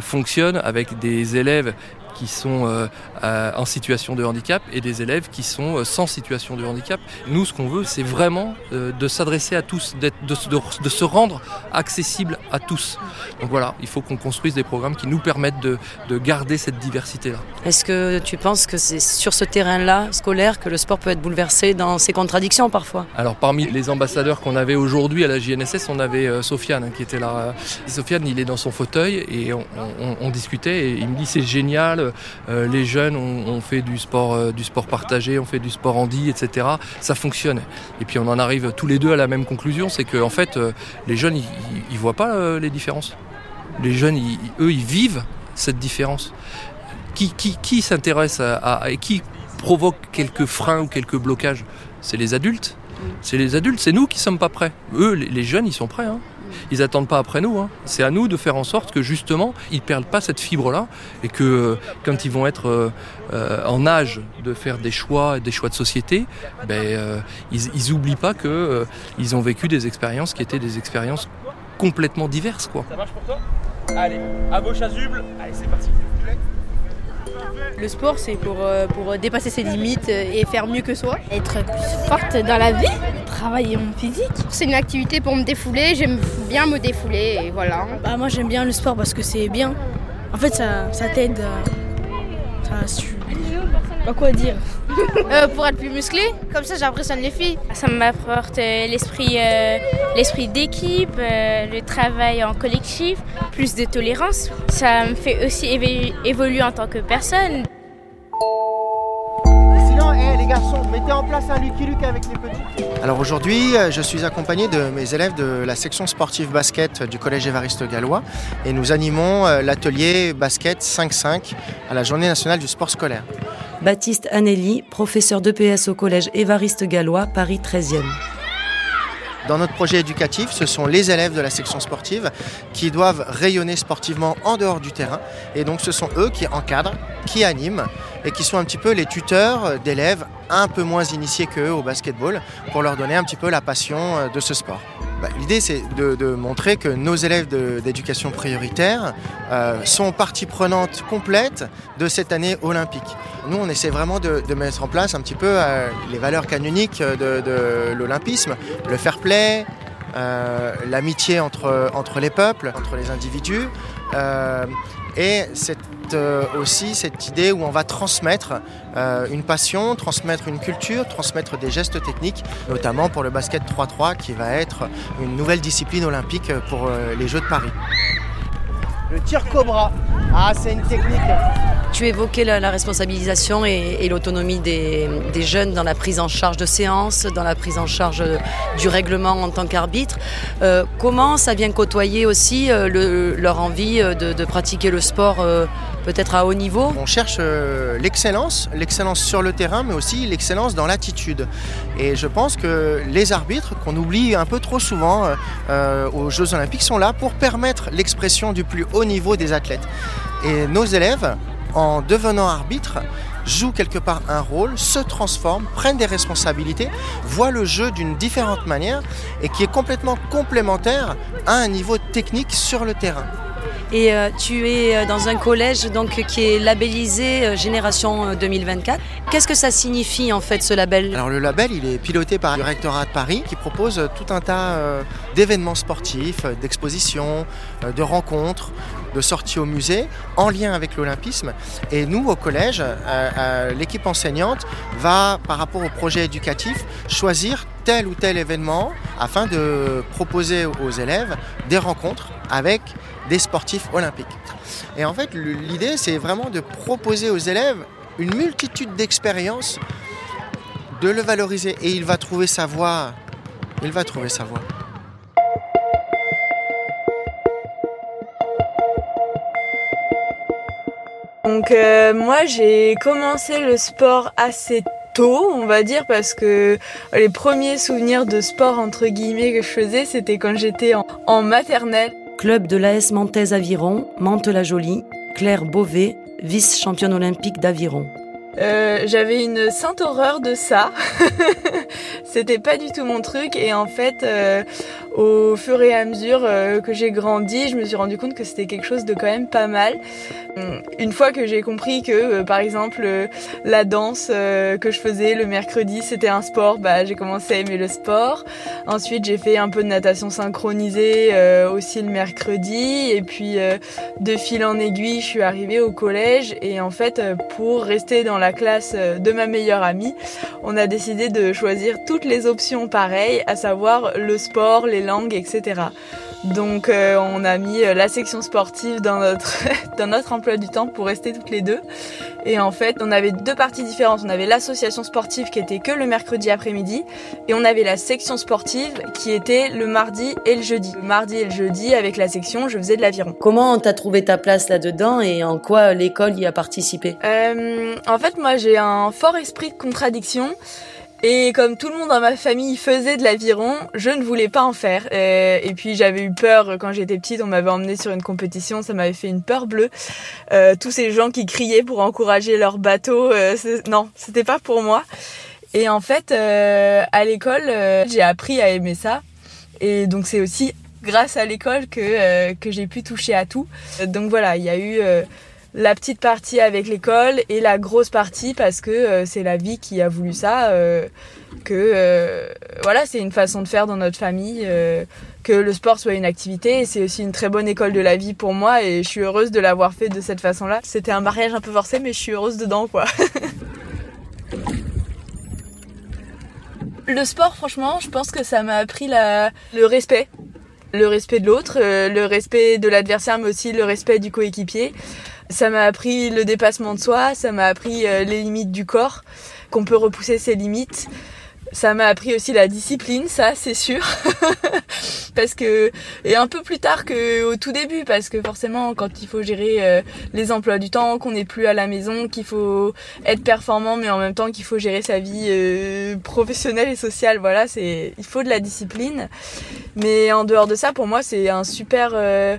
fonctionnent avec des élèves qui sont euh, en situation de handicap et des élèves qui sont euh, sans situation de handicap. Nous, ce qu'on veut, c'est vraiment euh, de s'adresser à tous, de, de, se rendre accessible à tous. Donc voilà, il faut qu'on construise des programmes qui nous permettent de, de garder cette diversité-là. Est-ce que tu penses que c'est sur ce terrain-là, scolaire, que le sport peut être bouleversé dans ses contradictions parfois? Alors parmi les ambassadeurs qu'on avait aujourd'hui à la JNSS, on avait Sofiane hein, qui était là. Sofiane, il est dans son fauteuil et on, on discutait et il me dit c'est génial, euh, les jeunes ont, fait du sport, euh, du sport partagé, on fait du sport handi, etc. Ça fonctionne. Et puis on en arrive tous les deux à la même conclusion, c'est qu'en fait, euh, les jeunes, ils, ne voient pas les différences. Les jeunes, eux, ils vivent cette différence. Qui, qui, s'intéresse à, et qui provoque quelques freins ou quelques blocages? C'est les adultes. C'est les adultes, c'est nous qui sommes pas prêts. Eux, les jeunes, ils sont prêts. Hein. Ils attendent pas après nous. Hein. C'est à nous de faire en sorte que justement, ils perdent pas cette fibre-là et que euh, quand ils vont être euh, euh, en âge de faire des choix, des choix de société, ben, ils, ils oublient pas que ils ont vécu des expériences qui étaient des expériences complètement diverses, quoi. Ça marche pour toi? Allez, à vos chasubles. Allez, c'est parti. Le sport, c'est pour, euh, pour dépasser ses limites et faire mieux que soi. Être plus forte dans la vie, travailler mon physique. C'est une activité pour me défouler, j'aime bien me défouler et voilà. Bah, moi j'aime bien le sport parce que c'est bien. En fait, ça, ça t'aide. Ça, Bah quoi dire Euh, pour être plus musclé, comme ça j'impressionne les filles. Ça m'apporte euh, l'esprit euh, l'esprit d'équipe, euh, le travail en collectif, plus de tolérance. Ça me fait aussi évoluer en tant que personne. Sinon, eh, les garçons, mettez en place un Lucky Luke avec les petits. Alors aujourd'hui, je suis accompagné de mes élèves de la section sportive basket du collège Évariste Gallois et nous animons l'atelier basket 5-5 à la journée nationale du sport scolaire. Baptiste Anneli, professeur d'EPS au collège Évariste Gallois, Paris 13e. Dans notre projet éducatif, ce sont les élèves de la section sportive qui doivent rayonner sportivement en dehors du terrain. Et donc ce sont eux qui encadrent, qui animent et qui sont un petit peu les tuteurs d'élèves un peu moins initiés qu'eux au basketball pour leur donner un petit peu la passion euh, de ce sport. Bah, L'idée, c'est de, montrer que nos élèves d'éducation prioritaire euh, sont partie prenante complète de cette année olympique. Nous, on essaie vraiment de, mettre en place un petit peu euh, les valeurs canoniques de, l'olympisme, le fair play, euh, l'amitié entre, les peuples, entre les individus, et cette, euh, aussi cette idée où on va transmettre euh, une passion, transmettre une culture, transmettre des gestes techniques, notamment pour le basket 3-3 qui va être une nouvelle discipline olympique pour euh, les Jeux de Paris. Le tir cobra, ah c'est une technique. Tu évoquais la, responsabilisation et, l'autonomie des, jeunes dans la prise en charge de séances, dans la prise en charge du règlement en tant qu'arbitre. Euh, comment ça vient côtoyer aussi euh, le- leur envie euh, de, pratiquer le sport euh, peut-être à haut niveau On cherche euh, l'excellence, l'excellence sur le terrain, mais aussi l'excellence dans l'attitude. Et je pense que les arbitres, qu'on oublie un peu trop souvent euh, euh, aux Jeux Olympiques, sont là pour permettre l'expression du plus haut niveau des athlètes. Et nos élèves, en devenant arbitres, jouent quelque part un rôle, se transforment, prennent des responsabilités, voient le jeu d'une différente manière et qui est complètement complémentaire à un niveau technique sur le terrain. Et euh, tu es euh, dans un collège donc, qui est labellisé euh, Génération euh, 2024. Qu'est-ce que ça signifie en fait ce label? Alors le label, il est piloté par le rectorat de Paris qui propose tout un tas d'événements sportifs, d'expositions, de rencontres, de sorties au musée en lien avec l'olympisme. Et nous, au collège, l'équipe enseignante va, par rapport au projet éducatif, choisir tel ou tel événement afin de proposer aux élèves des rencontres avec des sportifs olympiques. Et en fait, l'idée, c'est vraiment de proposer aux élèves une multitude d'expériences de le valoriser et il va trouver sa voie. Il va trouver sa voie. Donc euh, moi j'ai commencé le sport assez tôt, on va dire, parce que les premiers souvenirs de sport entre guillemets que je faisais, c'était quand j'étais en maternelle. Club de l'AS Mantaise Aviron, Mantes-la-Jolie, Claire Beauvais, vice-championne olympique d'aviron. Euh, J'avais une sainte horreur de ça. C'était pas du tout mon truc et en fait, euh, au fur et à mesure euh, que j'ai grandi, je me suis rendu compte que c'était quelque chose de quand même pas mal. Hum, Une fois que j'ai compris que, par exemple, la danse que je faisais le mercredi, c'était un sport, bah j'ai commencé à aimer le sport. Ensuite, j'ai fait un peu de natation synchronisée aussi le mercredi et puis de fil en aiguille, je suis arrivée au collège et en fait, pour rester dans la classe euh, de ma meilleure amie, on a décidé de choisir toutes les options pareilles, à savoir le sport, les langues, etc. Donc euh, on a mis euh, la section sportive dans notre, dans notre emploi du temps pour rester toutes les deux. Et en fait, on avait deux parties différentes. On avait l'association sportive qui était que le mercredi après-midi et on avait la section sportive qui était le mardi et le jeudi. Le mardi et le jeudi, avec la section, je faisais de l'aviron. Comment t'as trouvé ta place là-dedans et en quoi l'école y a participé? Euh, en fait, moi, j'ai un fort esprit de contradiction. Et comme tout le monde dans ma famille faisait de l'aviron, je ne voulais pas en faire. Euh, et puis j'avais eu peur quand j'étais petite, on m'avait emmenée sur une compétition, ça m'avait fait une peur bleue. Euh, tous ces gens qui criaient pour encourager leur bateau, euh, non, c'était pas pour moi. Et en fait, euh, à l'école, euh, j'ai appris à aimer ça. Et donc c'est aussi grâce à l'école que, euh, que j'ai pu toucher à tout. Donc voilà, il y a eu euh, la petite partie avec l'école et la grosse partie parce que euh, c'est la vie qui a voulu ça. euh, que euh, voilà, c'est une façon de faire dans notre famille que le sport soit une activité. C'est aussi une très bonne école de la vie pour moi et je suis heureuse de l'avoir fait de cette façon-là. C'était un mariage un peu forcé, mais je suis heureuse dedans, quoi. le sport, franchement, je pense que ça m'a appris le respect. Le respect de l'autre, euh, le respect de l'adversaire, mais aussi le respect du coéquipier. Ça m'a appris le dépassement de soi, ça m'a appris euh, les limites du corps, qu'on peut repousser ses limites. Ça m'a appris aussi la discipline, ça c'est sûr. parce que et un peu plus tard que au tout début parce que forcément quand il faut gérer euh, les emplois du temps, qu'on n'est plus à la maison, qu'il faut être performant mais en même temps qu'il faut gérer sa vie euh, professionnelle et sociale, voilà, c'est il faut de la discipline. Mais en dehors de ça pour moi, c'est un super euh,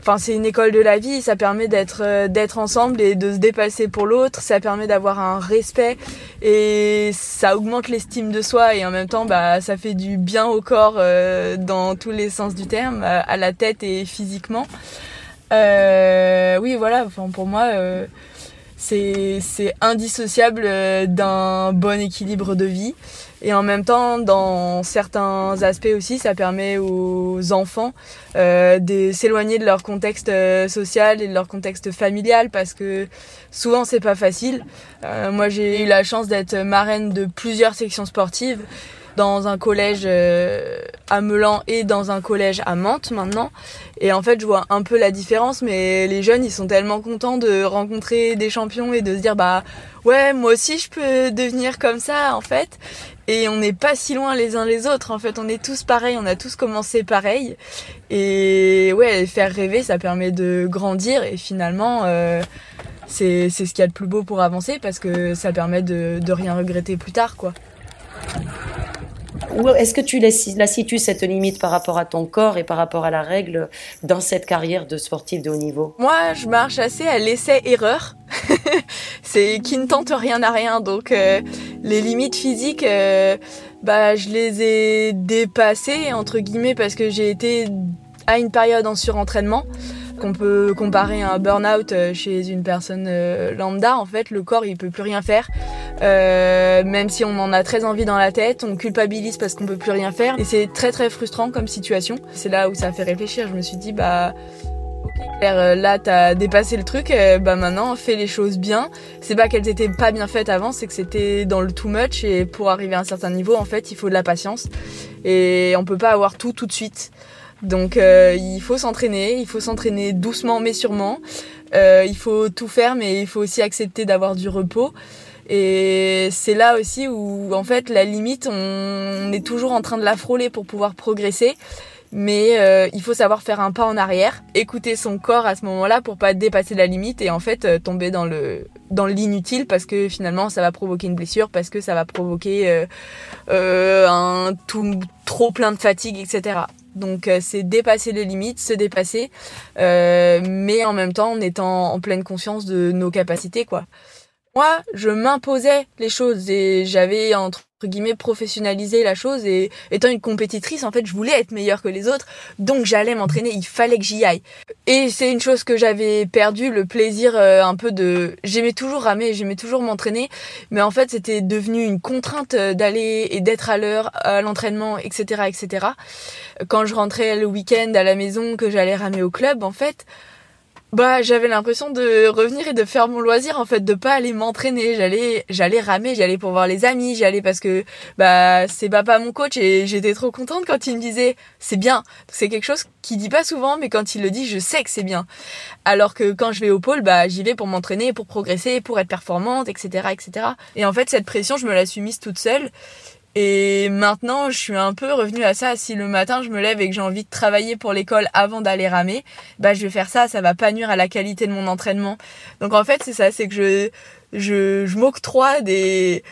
Enfin, c'est une école de la vie, ça permet d'être euh, d'être ensemble et de se dépasser pour l'autre, ça permet d'avoir un respect et ça augmente l'estime de soi et en même temps bah ça fait du bien au corps euh, dans tous les sens du terme, à la tête et physiquement. Euh, oui, voilà, enfin pour moi euh, c'est c'est indissociable d'un bon équilibre de vie. Et en même temps, dans certains aspects aussi, ça permet aux enfants euh, de s'éloigner de leur contexte euh, social et de leur contexte familial parce que souvent c'est pas facile. Euh, moi, j'ai eu la chance d'être marraine de plusieurs sections sportives dans un collège à Melan et dans un collège à Mantes maintenant. Et en fait, je vois un peu la différence, mais les jeunes, ils sont tellement contents de rencontrer des champions et de se dire, bah ouais, moi aussi, je peux devenir comme ça, en fait. Et on n'est pas si loin les uns les autres. En fait, on est tous pareils, on a tous commencé pareil. Et ouais, faire rêver, ça permet de grandir. Et finalement, euh, c'est ce qu'il y a de plus beau pour avancer parce que ça permet de, de rien regretter plus tard, quoi. Est-ce que tu la, la situes cette limite par rapport à ton corps et par rapport à la règle dans cette carrière de sportif de haut niveau? Moi, je marche assez à l'essai-erreur. c'est qui ne tente rien à rien. Donc euh, les limites physiques, euh, bah je les ai dépassées entre guillemets parce que j'ai été à une période en surentraînement qu'on peut comparer un burn-out euh, chez une personne euh, lambda. En fait, le corps, il peut plus rien faire. Euh, même si on en a très envie dans la tête, on culpabilise parce qu'on peut plus rien faire. Et c'est très très frustrant comme situation. C'est là où ça fait réfléchir. Je me suis dit, bah... Euh, là, t'as dépassé le truc, bah maintenant, fais les choses bien. C'est pas qu'elles étaient pas bien faites avant, c'est que c'était dans le too much et pour arriver à un certain niveau, en fait, il faut de la patience et on peut pas avoir tout tout de suite. Donc euh, il faut s'entraîner, il faut s'entraîner doucement mais sûrement. Euh, il faut tout faire mais il faut aussi accepter d'avoir du repos. Et c'est là aussi où en fait la limite, on est toujours en train de la frôler pour pouvoir progresser. Mais euh, il faut savoir faire un pas en arrière, écouter son corps à ce moment-là pour pas dépasser la limite et en fait tomber dans le dans l'inutile parce que finalement ça va provoquer une blessure, parce que ça va provoquer un tout trop plein de fatigue, etc. Donc euh, c'est dépasser les limites, se dépasser, euh, mais en même temps en étant en pleine conscience de nos capacités, quoi. Moi, je m'imposais les choses et j'avais entre guillemets professionnalisé la chose et étant une compétitrice, en fait, je voulais être meilleure que les autres, donc j'allais m'entraîner, il fallait que j'y aille. Et c'est une chose que j'avais perdu, le plaisir euh, un peu de... J'aimais toujours ramer, j'aimais toujours m'entraîner, mais en fait, c'était devenu une contrainte euh, d'aller et d'être à l'heure à l'entraînement, etc., etc. Quand je rentrais le week-end à la maison, que j'allais ramer au club, en fait, bah j'avais l'impression de revenir et de faire mon loisir en fait de pas aller m'entraîner. J'allais j'allais ramer j'allais pour voir les amis j'allais parce que bah c'est papa mon coach et j'étais trop contente quand il me disait c'est bien. C'est quelque chose qu'il dit pas souvent mais quand il le dit je sais que c'est bien. Alors que quand je vais au pôle bah j'y vais pour m'entraîner pour progresser pour être performante etc etc et en fait cette pression je me la suis mise toute seule et maintenant, je suis un peu revenue à ça. Si le matin, je me lève et que j'ai envie de travailler pour l'école avant d'aller ramer, bah, je vais faire ça. Ça va pas nuire à la qualité de mon entraînement. Donc, en fait, c'est ça. C'est que je, je, je m'octroie des,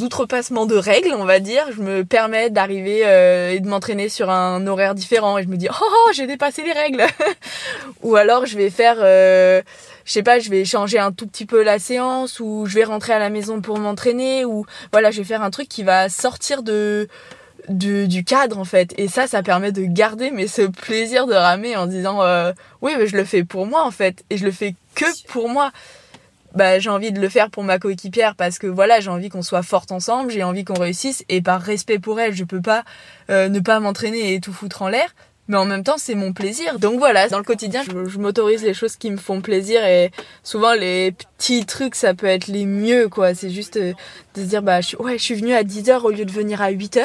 outrepassements de règles, on va dire. Je me permets d'arriver euh, et de m'entraîner sur un horaire différent. Et je me dis, oh, oh j'ai dépassé les règles. Ou alors, je vais faire, euh, je sais pas, je vais changer un tout petit peu la séance ou je vais rentrer à la maison pour m'entraîner ou voilà, je vais faire un truc qui va sortir de du, cadre en fait et ça ça permet de garder mais ce plaisir de ramer en disant euh, oui mais je le fais pour moi en fait et je le fais que pour moi bah, j'ai envie de le faire pour ma coéquipière parce que voilà, j'ai envie qu'on soit forte ensemble, j'ai envie qu'on réussisse et par respect pour elle, je peux pas euh, ne pas m'entraîner et tout foutre en l'air. Mais en même temps, c'est mon plaisir. Donc voilà, dans le quotidien, je, m'autorise les choses qui me font plaisir et souvent les petits trucs, ça peut être les mieux, quoi. C'est juste euh, de se dire, bah, ouais, je suis venue à 10h au lieu de venir à 8h.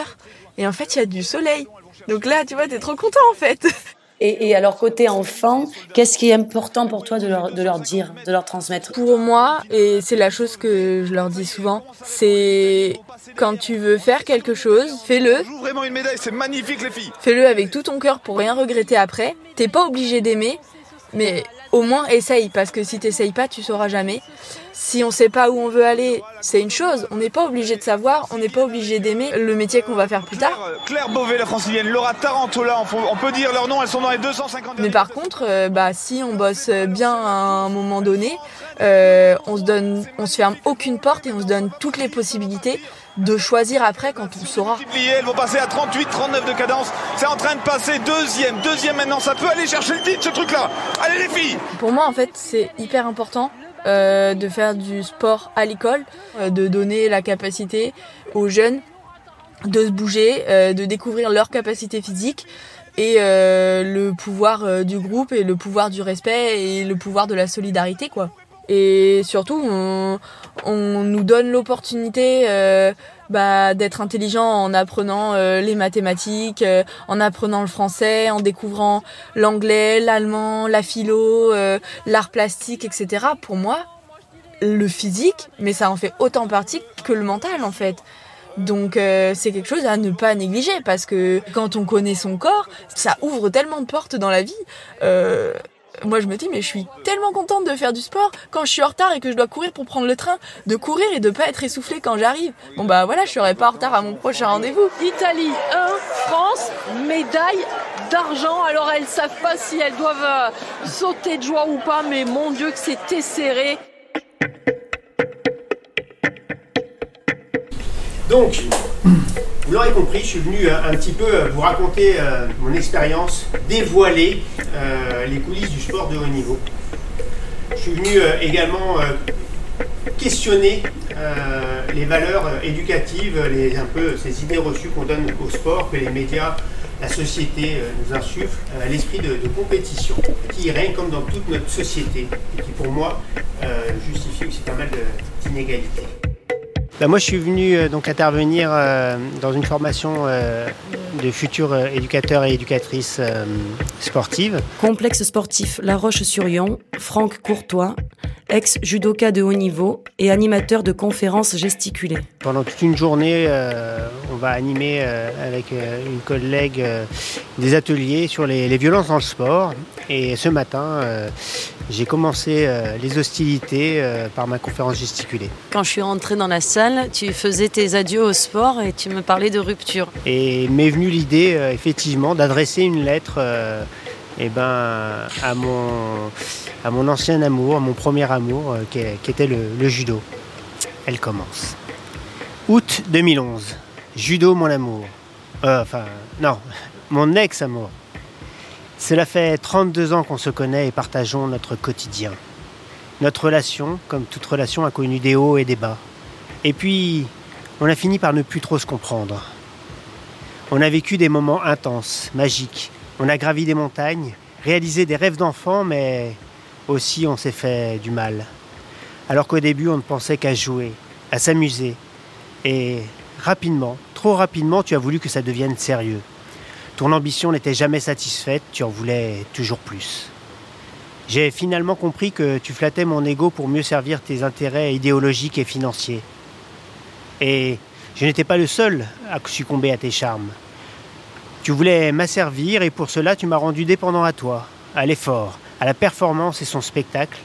Et en fait, il y a du soleil. Donc là, tu vois, t'es trop content, en fait. Et, et alors côté enfant, qu'est-ce qui est important pour toi de leur, de leur dire, de leur transmettre? Pour moi, et c'est la chose que je leur dis souvent, c'est quand tu veux faire quelque chose, fais-le. Vraiment une médaille, c'est magnifique les filles. Fais-le avec tout ton cœur pour rien regretter après. T'es pas obligé d'aimer, mais au moins essaye parce que si t'essayes pas, tu sauras jamais. Si on sait pas où on veut aller, c'est une chose. On n'est pas obligé de savoir, on n'est pas obligé d'aimer le métier qu'on va faire plus tard. Claire Beauvais, la francilienne, Laura Tarantola, on peut, on peut dire leur nom, elles sont dans les 250 Mais par contre, euh, bah, si on bosse bien à un moment donné, euh, on se donne, on se ferme aucune porte et on se donne toutes les possibilités de choisir après quand on saura. Elles vont passer à 38, 39 de cadence. C'est en train de passer deuxième, deuxième maintenant. Ça peut aller chercher le titre, ce truc-là. Allez les filles Pour moi, en fait, c'est hyper important euh, de faire du sport à l'école, euh, de donner la capacité aux jeunes de se bouger, euh, de découvrir leur capacité physique et le pouvoir du groupe et le pouvoir du respect et le pouvoir de la solidarité quoi. Et surtout, on, on nous donne l'opportunité euh, bah, d'être intelligent en apprenant euh, les mathématiques, euh, en apprenant le français, en découvrant l'anglais, l'allemand, la philo, euh, l'art plastique, etc. Pour moi, le physique, mais ça en fait autant partie que le mental en fait. Donc euh, c'est quelque chose à ne pas négliger parce que quand on connaît son corps, ça ouvre tellement de portes dans la vie. Euh, moi je me dis mais je suis tellement contente de faire du sport quand je suis en retard et que je dois courir pour prendre le train, de courir et de pas être essoufflée quand j'arrive. Bon bah voilà, je serai pas en retard à mon prochain rendez-vous. Italie 1, France, médaille d'argent. Alors elles savent pas si elles doivent euh, sauter de joie ou pas, mais mon Dieu que c'était serré. Donc, vous l'aurez compris, je suis venu euh, un petit peu euh, vous raconter euh, mon expérience, dévoiler les coulisses du sport de haut niveau. Je suis venu également questionner les valeurs éducatives, un peu ces idées reçues qu'on donne au sport, que les médias, la société nous insufflent, l'esprit de, compétition qui règne comme dans toute notre société et qui pour moi justifie aussi pas mal d'inégalités. Bah, moi, je suis venu euh, donc intervenir euh, dans une formation euh, de futurs éducateurs et éducatrices sportives. Complexe sportif La Roche-sur-Yon, Franck Courtois, ex-judoka de haut niveau et animateur de conférences gesticulées. Pendant toute une journée, euh, on va animer euh, avec euh, une collègue des ateliers sur les, les violences dans le sport. Et ce matin, j'ai commencé les hostilités par ma conférence gesticulée. Quand je suis rentrée dans la salle, tu faisais tes adieux au sport et tu me parlais de rupture. Et m'est venue l'idée, effectivement, d'adresser une lettre eh ben, à, mon, à mon ancien amour, à mon premier amour, qui, était le, le judo. Elle commence. Août 2011. Judo, mon amour. Euh, enfin, non, mon ex-amour. Cela fait 32 ans qu'on se connaît et partageons notre quotidien. Notre relation, comme toute relation, a connu des hauts et des bas. Et puis, on a fini par ne plus trop se comprendre. On a vécu des moments intenses, magiques. On a gravi des montagnes, réalisé des rêves d'enfant, mais aussi on s'est fait du mal. Alors qu'au début, on ne pensait qu'à jouer, à s'amuser. Et rapidement, trop rapidement, tu as voulu que ça devienne sérieux. Ton ambition n'était jamais satisfaite, tu en voulais toujours plus. J'ai finalement compris que tu flattais mon ego pour mieux servir tes intérêts idéologiques et financiers. Et je n'étais pas le seul à succomber à tes charmes. Tu voulais m'asservir et pour cela tu m'as rendu dépendant à toi, à l'effort, à la performance et son spectacle,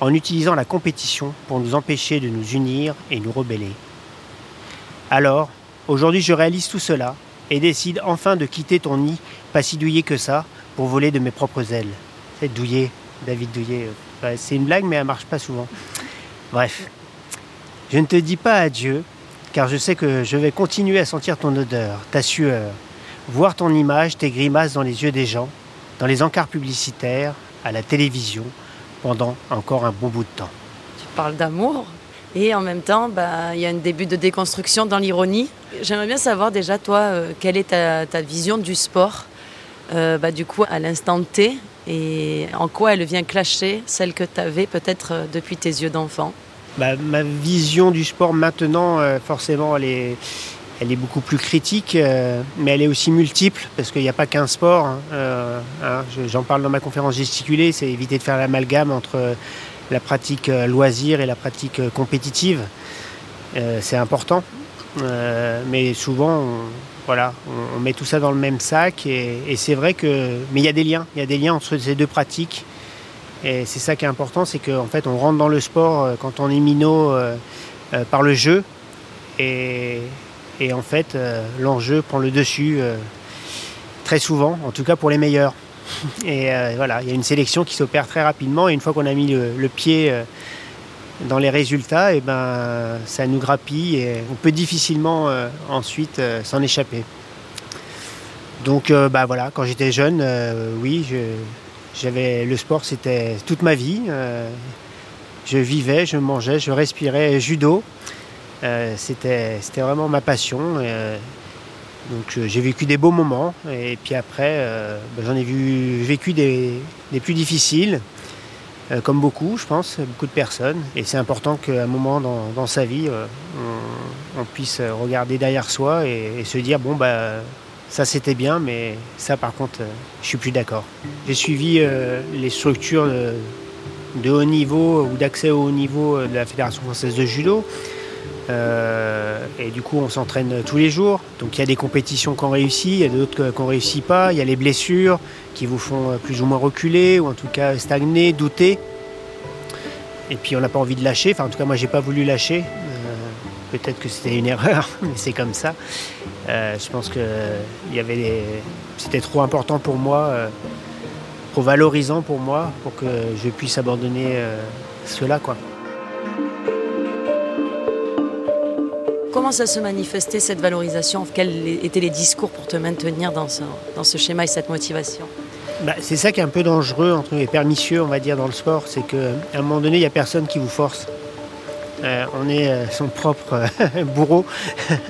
en utilisant la compétition pour nous empêcher de nous unir et nous rebeller. Alors, aujourd'hui je réalise tout cela et décide enfin de quitter ton nid, pas si douillé que ça, pour voler de mes propres ailes. C'est douillet, David Douillet. C'est une blague mais elle marche pas souvent. Bref, je ne te dis pas adieu, car je sais que je vais continuer à sentir ton odeur, ta sueur, voir ton image, tes grimaces dans les yeux des gens, dans les encarts publicitaires, à la télévision, pendant encore un bon bout de temps. Tu parle d'amour? Et en même temps, bah, il y a un début de déconstruction dans l'ironie. J'aimerais bien savoir déjà, toi, euh, quelle est ta, vision du sport, euh, bah, du coup, à l'instant T, et en quoi elle vient clasher celle que tu avais peut-être euh, depuis tes yeux d'enfant? Bah, Ma vision du sport maintenant, forcément, elle est, beaucoup plus critique, mais elle est aussi multiple, parce qu'il n'y a pas qu'un sport. Hein, hein, J'en parle dans ma conférence gesticulée, c'est éviter de faire l'amalgame entre la pratique loisir et la pratique compétitive. c'est important, mais souvent, on, voilà, on, met tout ça dans le même sac, et, c'est vrai que... Mais il y a des liens, il y a des liens entre ces deux pratiques. Et c'est ça qui est important, c'est qu'en fait, on rentre dans le sport quand on est minot euh, euh, par le jeu. Et, en fait, euh, l'enjeu prend le dessus euh, très souvent, en tout cas pour les meilleurs. Et euh, voilà, il y a une sélection qui s'opère très rapidement. Et une fois qu'on a mis le, pied dans les résultats, et ben, ça nous grappille et on peut difficilement ensuite s'en échapper. Donc, bah voilà, quand j'étais jeune, oui, j'avais le sport, c'était toute ma vie. Euh, je vivais, je mangeais, je respirais judo. Euh, c'était, c'était vraiment ma passion. Euh, donc j'ai vécu des beaux moments. Et puis après, ben, j'en ai vu, vécu des, plus difficiles, comme beaucoup, je pense, beaucoup de personnes. Et c'est important qu'à un moment dans, sa vie, on, puisse regarder derrière soi et, se dire bon bah ça c'était bien, mais ça par contre, euh, je suis plus d'accord. J'ai suivi euh, les structures de, de, haut niveau ou d'accès au haut niveau de la Fédération française de judo. Euh, et du coup, on s'entraîne tous les jours. Donc il y a des compétitions qu'on réussit, il y a d'autres qu'on réussit pas. Il y a les blessures qui vous font plus ou moins reculer ou en tout cas stagner, douter. Et puis on n'a pas envie de lâcher. Enfin, en tout cas, moi, j'ai pas voulu lâcher. Peut-être que c'était une erreur, mais c'est comme ça. Euh, je pense que c'était trop important pour moi, euh, trop valorisant pour moi, pour que je puisse abandonner euh, cela, quoi. Comment ça se manifestait cette valorisation Quels étaient les discours pour te maintenir dans ce, schéma et cette motivation bah, C'est ça qui est un peu dangereux, entre les pernicieux, on va dire, dans le sport, c'est qu'à un moment donné, il n'y a personne qui vous force. Euh, on est euh, son propre euh, bourreau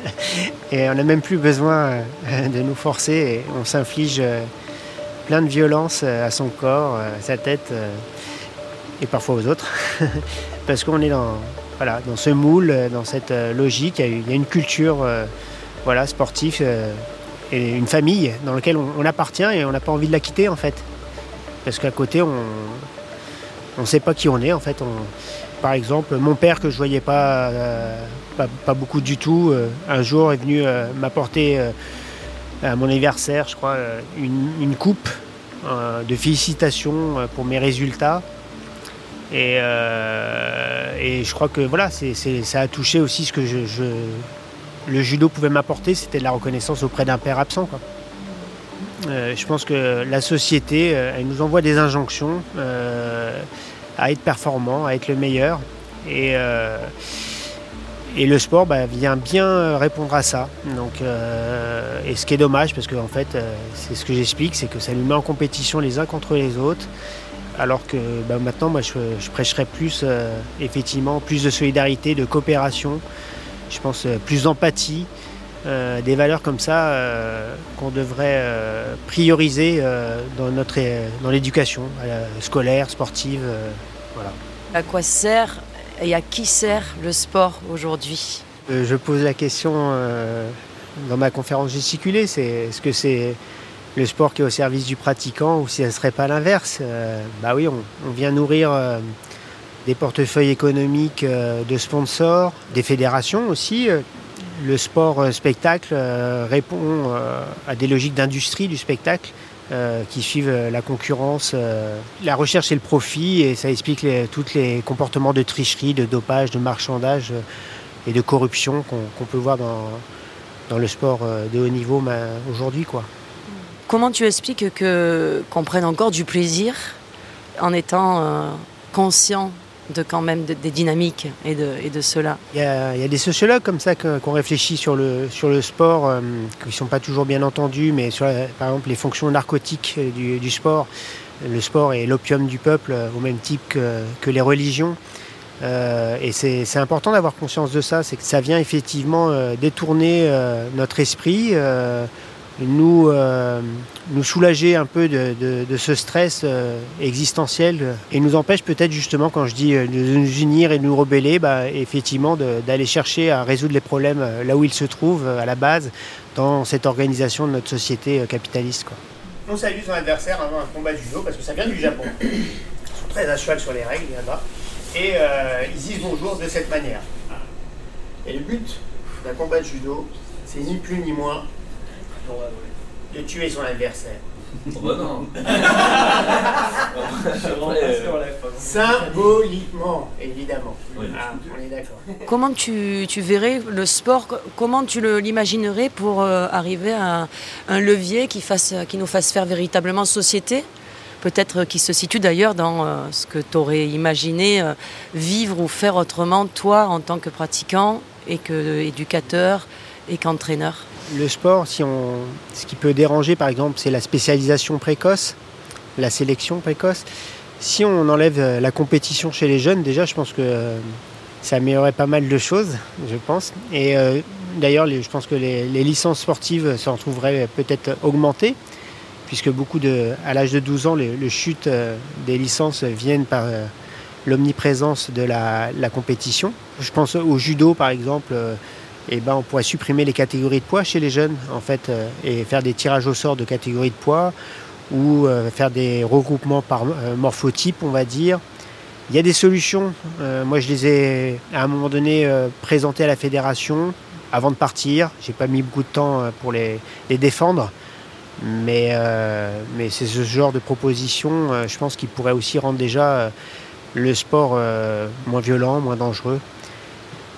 et on n'a même plus besoin de nous forcer on s'inflige plein de violence à son corps, à sa tête et parfois aux autres parce qu'on est dans, voilà, dans ce moule, dans cette logique, il y a une culture voilà, sportive et une famille dans laquelle on, appartient et on n'a pas envie de la quitter en fait parce qu'à côté on ne sait pas qui on est en fait. Par exemple, mon père que je voyais pas, euh, pas, beaucoup du tout, euh, un jour est venu euh, m'apporter à mon anniversaire, je crois, une, une coupe de félicitations pour mes résultats. Et, et, je crois que voilà, ça a touché aussi ce que je, le judo pouvait m'apporter, c'était de la reconnaissance auprès d'un père absent. Euh, je pense que la société, elle nous envoie des injonctions. Euh, à être performant, à être le meilleur. Et, euh, le sport bah, vient bien répondre à ça. Donc, euh, et ce qui est dommage, parce que en fait, euh, c'est ce que j'explique, c'est que ça nous met en compétition les uns contre les autres. Alors que bah, maintenant, moi, je, je prêcherais plus, euh, effectivement, plus de solidarité, de coopération. Je pense euh, plus d'empathie. Euh, des valeurs comme ça qu'on devrait prioriser dans, notre, dans l'éducation scolaire, sportive. voilà. À quoi sert et à qui sert le sport aujourd'hui? Je pose la question dans ma conférence gesticulée, c'est est-ce que c'est le sport qui est au service du pratiquant ou si ce ne serait pas l'inverse Bah oui, on, vient nourrir des portefeuilles économiques de sponsors, des fédérations aussi le sport euh, spectacle euh, répond euh, à des logiques d'industrie du spectacle euh, qui suivent la concurrence, euh, la recherche et le profit, et ça explique tous les comportements de tricherie, de dopage, de marchandage euh, et de corruption qu'on qu peut voir dans le sport de haut niveau aujourd'hui. Comment tu expliques qu'on qu prenne encore du plaisir en étant euh, conscient de quand même de, des dynamiques et de, cela? Il y, a, des sociologues comme ça qu'on qu réfléchit sur le, sport, euh, qui ne sont pas toujours bien entendus, mais sur par exemple les fonctions narcotiques du, sport. Le sport est l'opium du peuple, au même type que, que les religions. Euh, et c'est important d'avoir conscience de ça, c'est que ça vient effectivement euh, détourner euh, notre esprit, euh, nous, euh, nous soulager un peu de, ce stress euh, existentiel et nous empêche peut-être justement, quand je dis euh, de nous unir et de nous rebeller, bah, effectivement d'aller chercher à résoudre les problèmes là où ils se trouvent, à la base, dans cette organisation de notre société capitaliste. Quoi. On salue son adversaire avant un combat judo parce que ça vient du Japon. Ils sont très à cheval sur les règles là-bas. Et ils disent bonjour de cette manière. Et le but d'un combat de judo, c'est ni plus ni moins de tuer son adversaire. Oh bah non. Symboliquement, évidemment. Oui. Ah, on est d'accord. Comment tu, tu verrais le sport, co- comment tu le- l'imaginerais pour euh, arriver à un levier qui, fasse, qui nous fasse faire véritablement société? Peut-être qui se situe d'ailleurs dans euh, ce que tu aurais imaginé euh, vivre ou faire autrement, toi, en tant que pratiquant et qu'éducateur et qu'entraîneur. Le sport, si on, ce qui peut déranger par exemple, c'est la spécialisation précoce, la sélection précoce. Si on enlève euh, la compétition chez les jeunes, déjà, je pense que euh, ça améliorerait pas mal de choses, je pense. Et euh, d'ailleurs, je pense que les, licences sportives s'en trouveraient peut-être augmentées, puisque beaucoup de, à l'âge de 12 ans, les chutes euh, des licences viennent par l'omniprésence de la compétition. Je pense au judo, par exemple. Eh ben, on pourrait supprimer les catégories de poids chez les jeunes, en fait, euh, et faire des tirages au sort de catégories de poids, ou euh, faire des regroupements par euh, morphotype, on va dire. Il y a des solutions. Moi, je les ai, à un moment donné, présentées à la fédération avant de partir. J'ai pas mis beaucoup de temps pour les, défendre. Mais, mais c'est ce genre de proposition, je pense, qui pourrait aussi rendre déjà le sport moins violent, moins dangereux.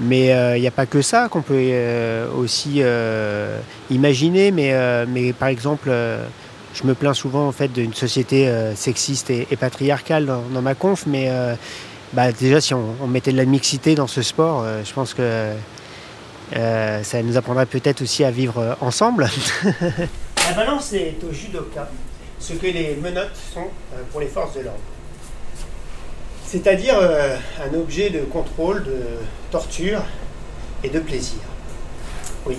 Mais euh, il n'y a pas que ça qu'on peut euh, aussi euh, imaginer. Mais, euh, mais par exemple, euh, je me plains souvent en fait d'une société euh, sexiste et, patriarcale dans, ma conf. Mais euh, bah, déjà, si on, on mettait de la mixité dans ce sport, euh, je pense que euh, ça nous apprendrait peut-être aussi à vivre euh, ensemble. la balance est au judoka ce que les menottes sont euh, pour les forces de l'ordre. C'est-à-dire euh, un objet de contrôle, de torture et de plaisir. Oui,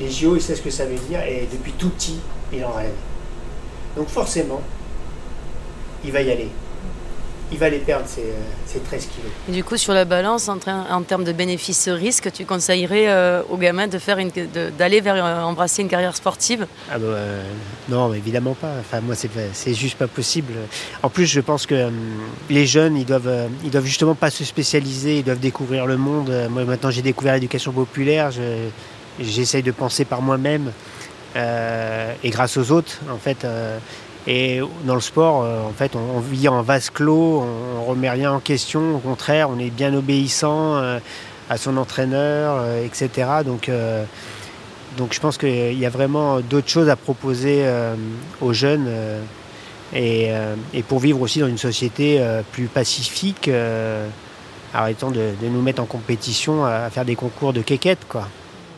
les JO, il sait ce que ça veut dire et depuis tout petit, il en rêve. Donc forcément, il va y aller. Il va les perdre, ces, euh, ces 13 kilos. Et du coup, sur la balance, en, train- en termes de bénéfice-risque, tu conseillerais euh, aux gamins d'aller vers euh, embrasser une carrière sportive? Ah bah, euh, non, évidemment pas. Enfin, moi, c'est, juste pas possible. En plus, je pense que les jeunes, ils doivent, euh, ils doivent justement pas se spécialiser, ils doivent découvrir le monde. Moi, maintenant, j'ai découvert l'éducation populaire. Je, j'essaye de penser par moi-même euh, et grâce aux autres, en fait. Et dans le sport, euh, en fait, on, vit en vase clos, on, on remet rien en question. Au contraire, on est bien obéissant euh, à son entraîneur, euh, etc. Donc donc je pense qu'il y a vraiment d'autres choses à proposer aux jeunes et, pour vivre aussi dans une société plus pacifique, arrêtant de, nous mettre en compétition à, à faire des concours de quéquettes. Quoi.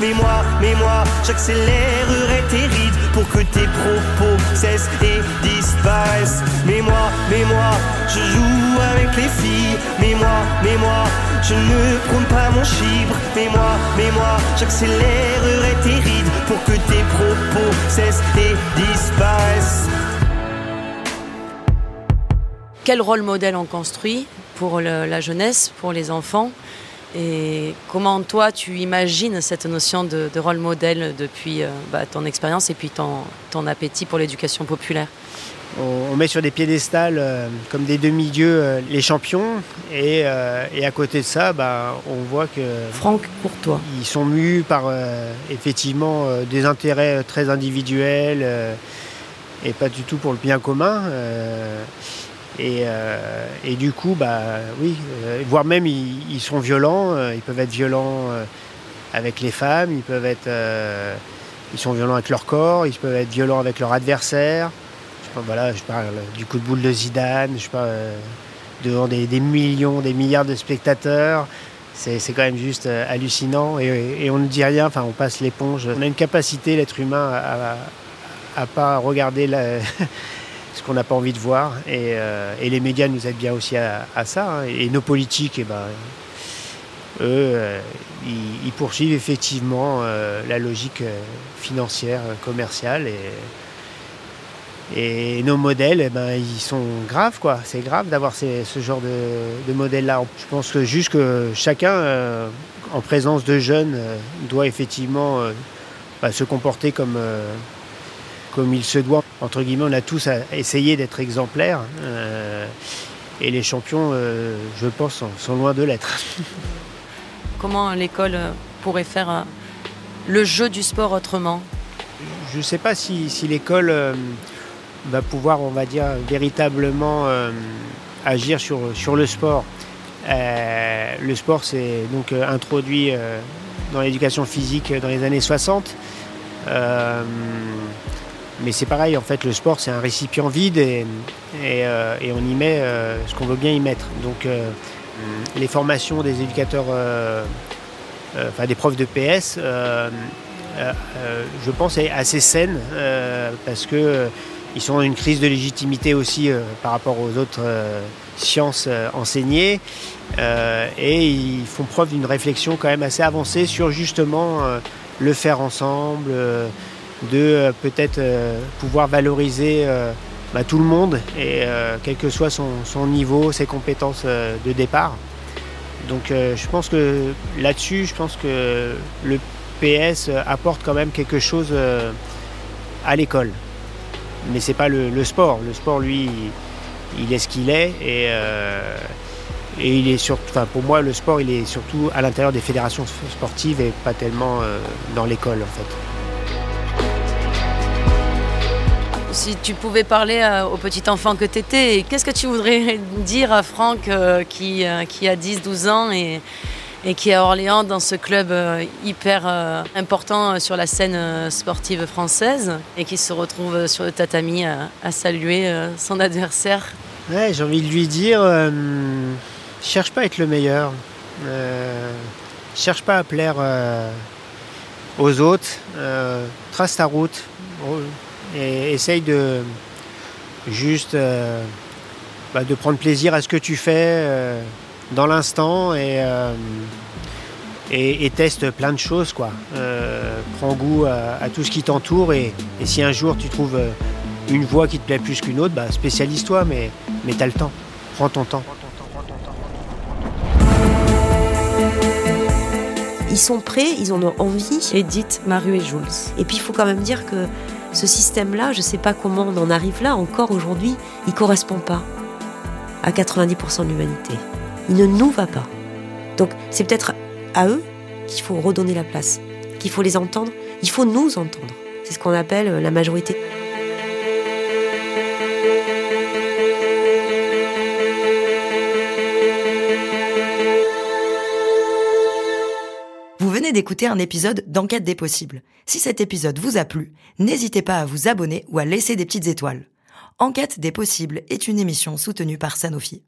Mais moi, mais moi, j'accélérerai tes rides pour que tes propos cessent et disparaissent. Mais moi, mais moi, je joue avec les filles. Mais moi, mais moi, je ne prône pas mon chibre. Mais moi, mais moi, j'accélérerai tes rides pour que tes propos cessent et disparaissent. Quel rôle modèle on construit pour la jeunesse, pour les enfants? Et comment toi tu imagines cette notion de, de rôle modèle depuis euh, bah, ton expérience et puis ton, ton appétit pour l'éducation populaire? On, on met sur des piédestals euh, comme des demi-dieux euh, les champions et, et à côté de ça, bah, on voit que Franck Courtois. ils sont mus par effectivement des intérêts très individuels et pas du tout pour le bien commun. Euh, et, du coup, bah oui, euh, voire même ils, sont violents. euh, ils peuvent être violents avec les femmes. Ils peuvent être, ils sont violents avec leur corps. Ils peuvent être violents avec leur adversaire. Je pas, voilà, je parle du coup de boule de Zidane. Je euh, devant des, millions, des milliards de spectateurs. C'est quand même juste hallucinant et, et on ne dit rien. Enfin, on passe l'éponge. On a une capacité, l'être humain, à, à, à pas regarder la- ce qu'on n'a pas envie de voir. Et, euh, les médias nous aident bien aussi à, ça. hein. Et nos politiques, eh ben, eux, euh, ils, poursuivent effectivement euh, la logique financière, commerciale. Et, nos modèles, eh ben, ils sont graves. quoi. C'est grave d'avoir ce genre de, de modèle-là. Je pense que juste que chacun, en présence de jeunes, doit effectivement bah, se comporter comme, comme il se doit. Entre guillemets, on a tous à essayer d'être exemplaires. euh, et les champions, euh, je pense, sont, sont loin de l'être. Comment l'école euh, pourrait faire le jeu du sport autrement? Je ne sais pas si, si l'école euh, va pouvoir, on va dire, véritablement agir sur, sur le sport. Le sport, c'est donc introduit dans l'éducation physique dans les années 60. Euh, mais c'est pareil, en fait, le sport, c'est un récipient vide et, euh, on y met euh, ce qu'on veut bien y mettre. Donc, euh, les formations des éducateurs, enfin des profs de PS, je pense, est assez saine parce que ils sont dans une crise de légitimité aussi par rapport aux autres sciences enseignées et ils font preuve d'une réflexion quand même assez avancée sur justement le faire ensemble, de euh, peut-être euh, pouvoir valoriser euh, bah, tout le monde et quel que soit son, niveau, ses compétences de départ. Donc je pense que là-dessus, je pense que le PS apporte quand même quelque chose à l'école. Mais c'est pas le, sport. Le sport, lui, il, est ce qu'il est et, il est surtout. Pour moi, le sport, il est surtout à l'intérieur des fédérations sportives et pas tellement dans l'école, en fait. Tu pouvais parler euh, au petit enfant que tu étais, qu'est-ce que tu voudrais dire à Franck euh, qui, euh, qui a 10-12 ans et, qui est à Orléans dans ce club hyper important sur la scène sportive française et qui se retrouve sur le tatami à, saluer son adversaire? Ouais, j'ai envie de lui dire, cherche pas à être le meilleur. Cherche pas à plaire aux autres. Trace ta route. Et essaye de juste euh, bah, de prendre plaisir à ce que tu fais euh, dans l'instant et, euh, et, et teste plein de choses. Quoi. Euh, prends goût à, à tout ce qui t'entoure et, et si un jour tu trouves une voie qui te plaît plus qu'une autre, bah, spécialise-toi, mais, mais tu as le temps. Prends ton temps. Ils sont prêts, ils en ont envie. Edith, Maru et Jules. Et puis il faut quand même dire que ce système-là, je ne sais pas comment on en arrive là, encore aujourd'hui, il ne correspond pas à 90% de l'humanité. Il ne nous va pas. Donc c'est peut-être à eux qu'il faut redonner la place, qu'il faut les entendre, il faut nous entendre. C'est ce qu'on appelle la majorité. D'écouter un épisode d'Enquête des possibles. Si cet épisode vous a plu, n'hésitez pas à vous abonner ou à laisser des petites étoiles. Enquête des possibles est une émission soutenue par Sanofi.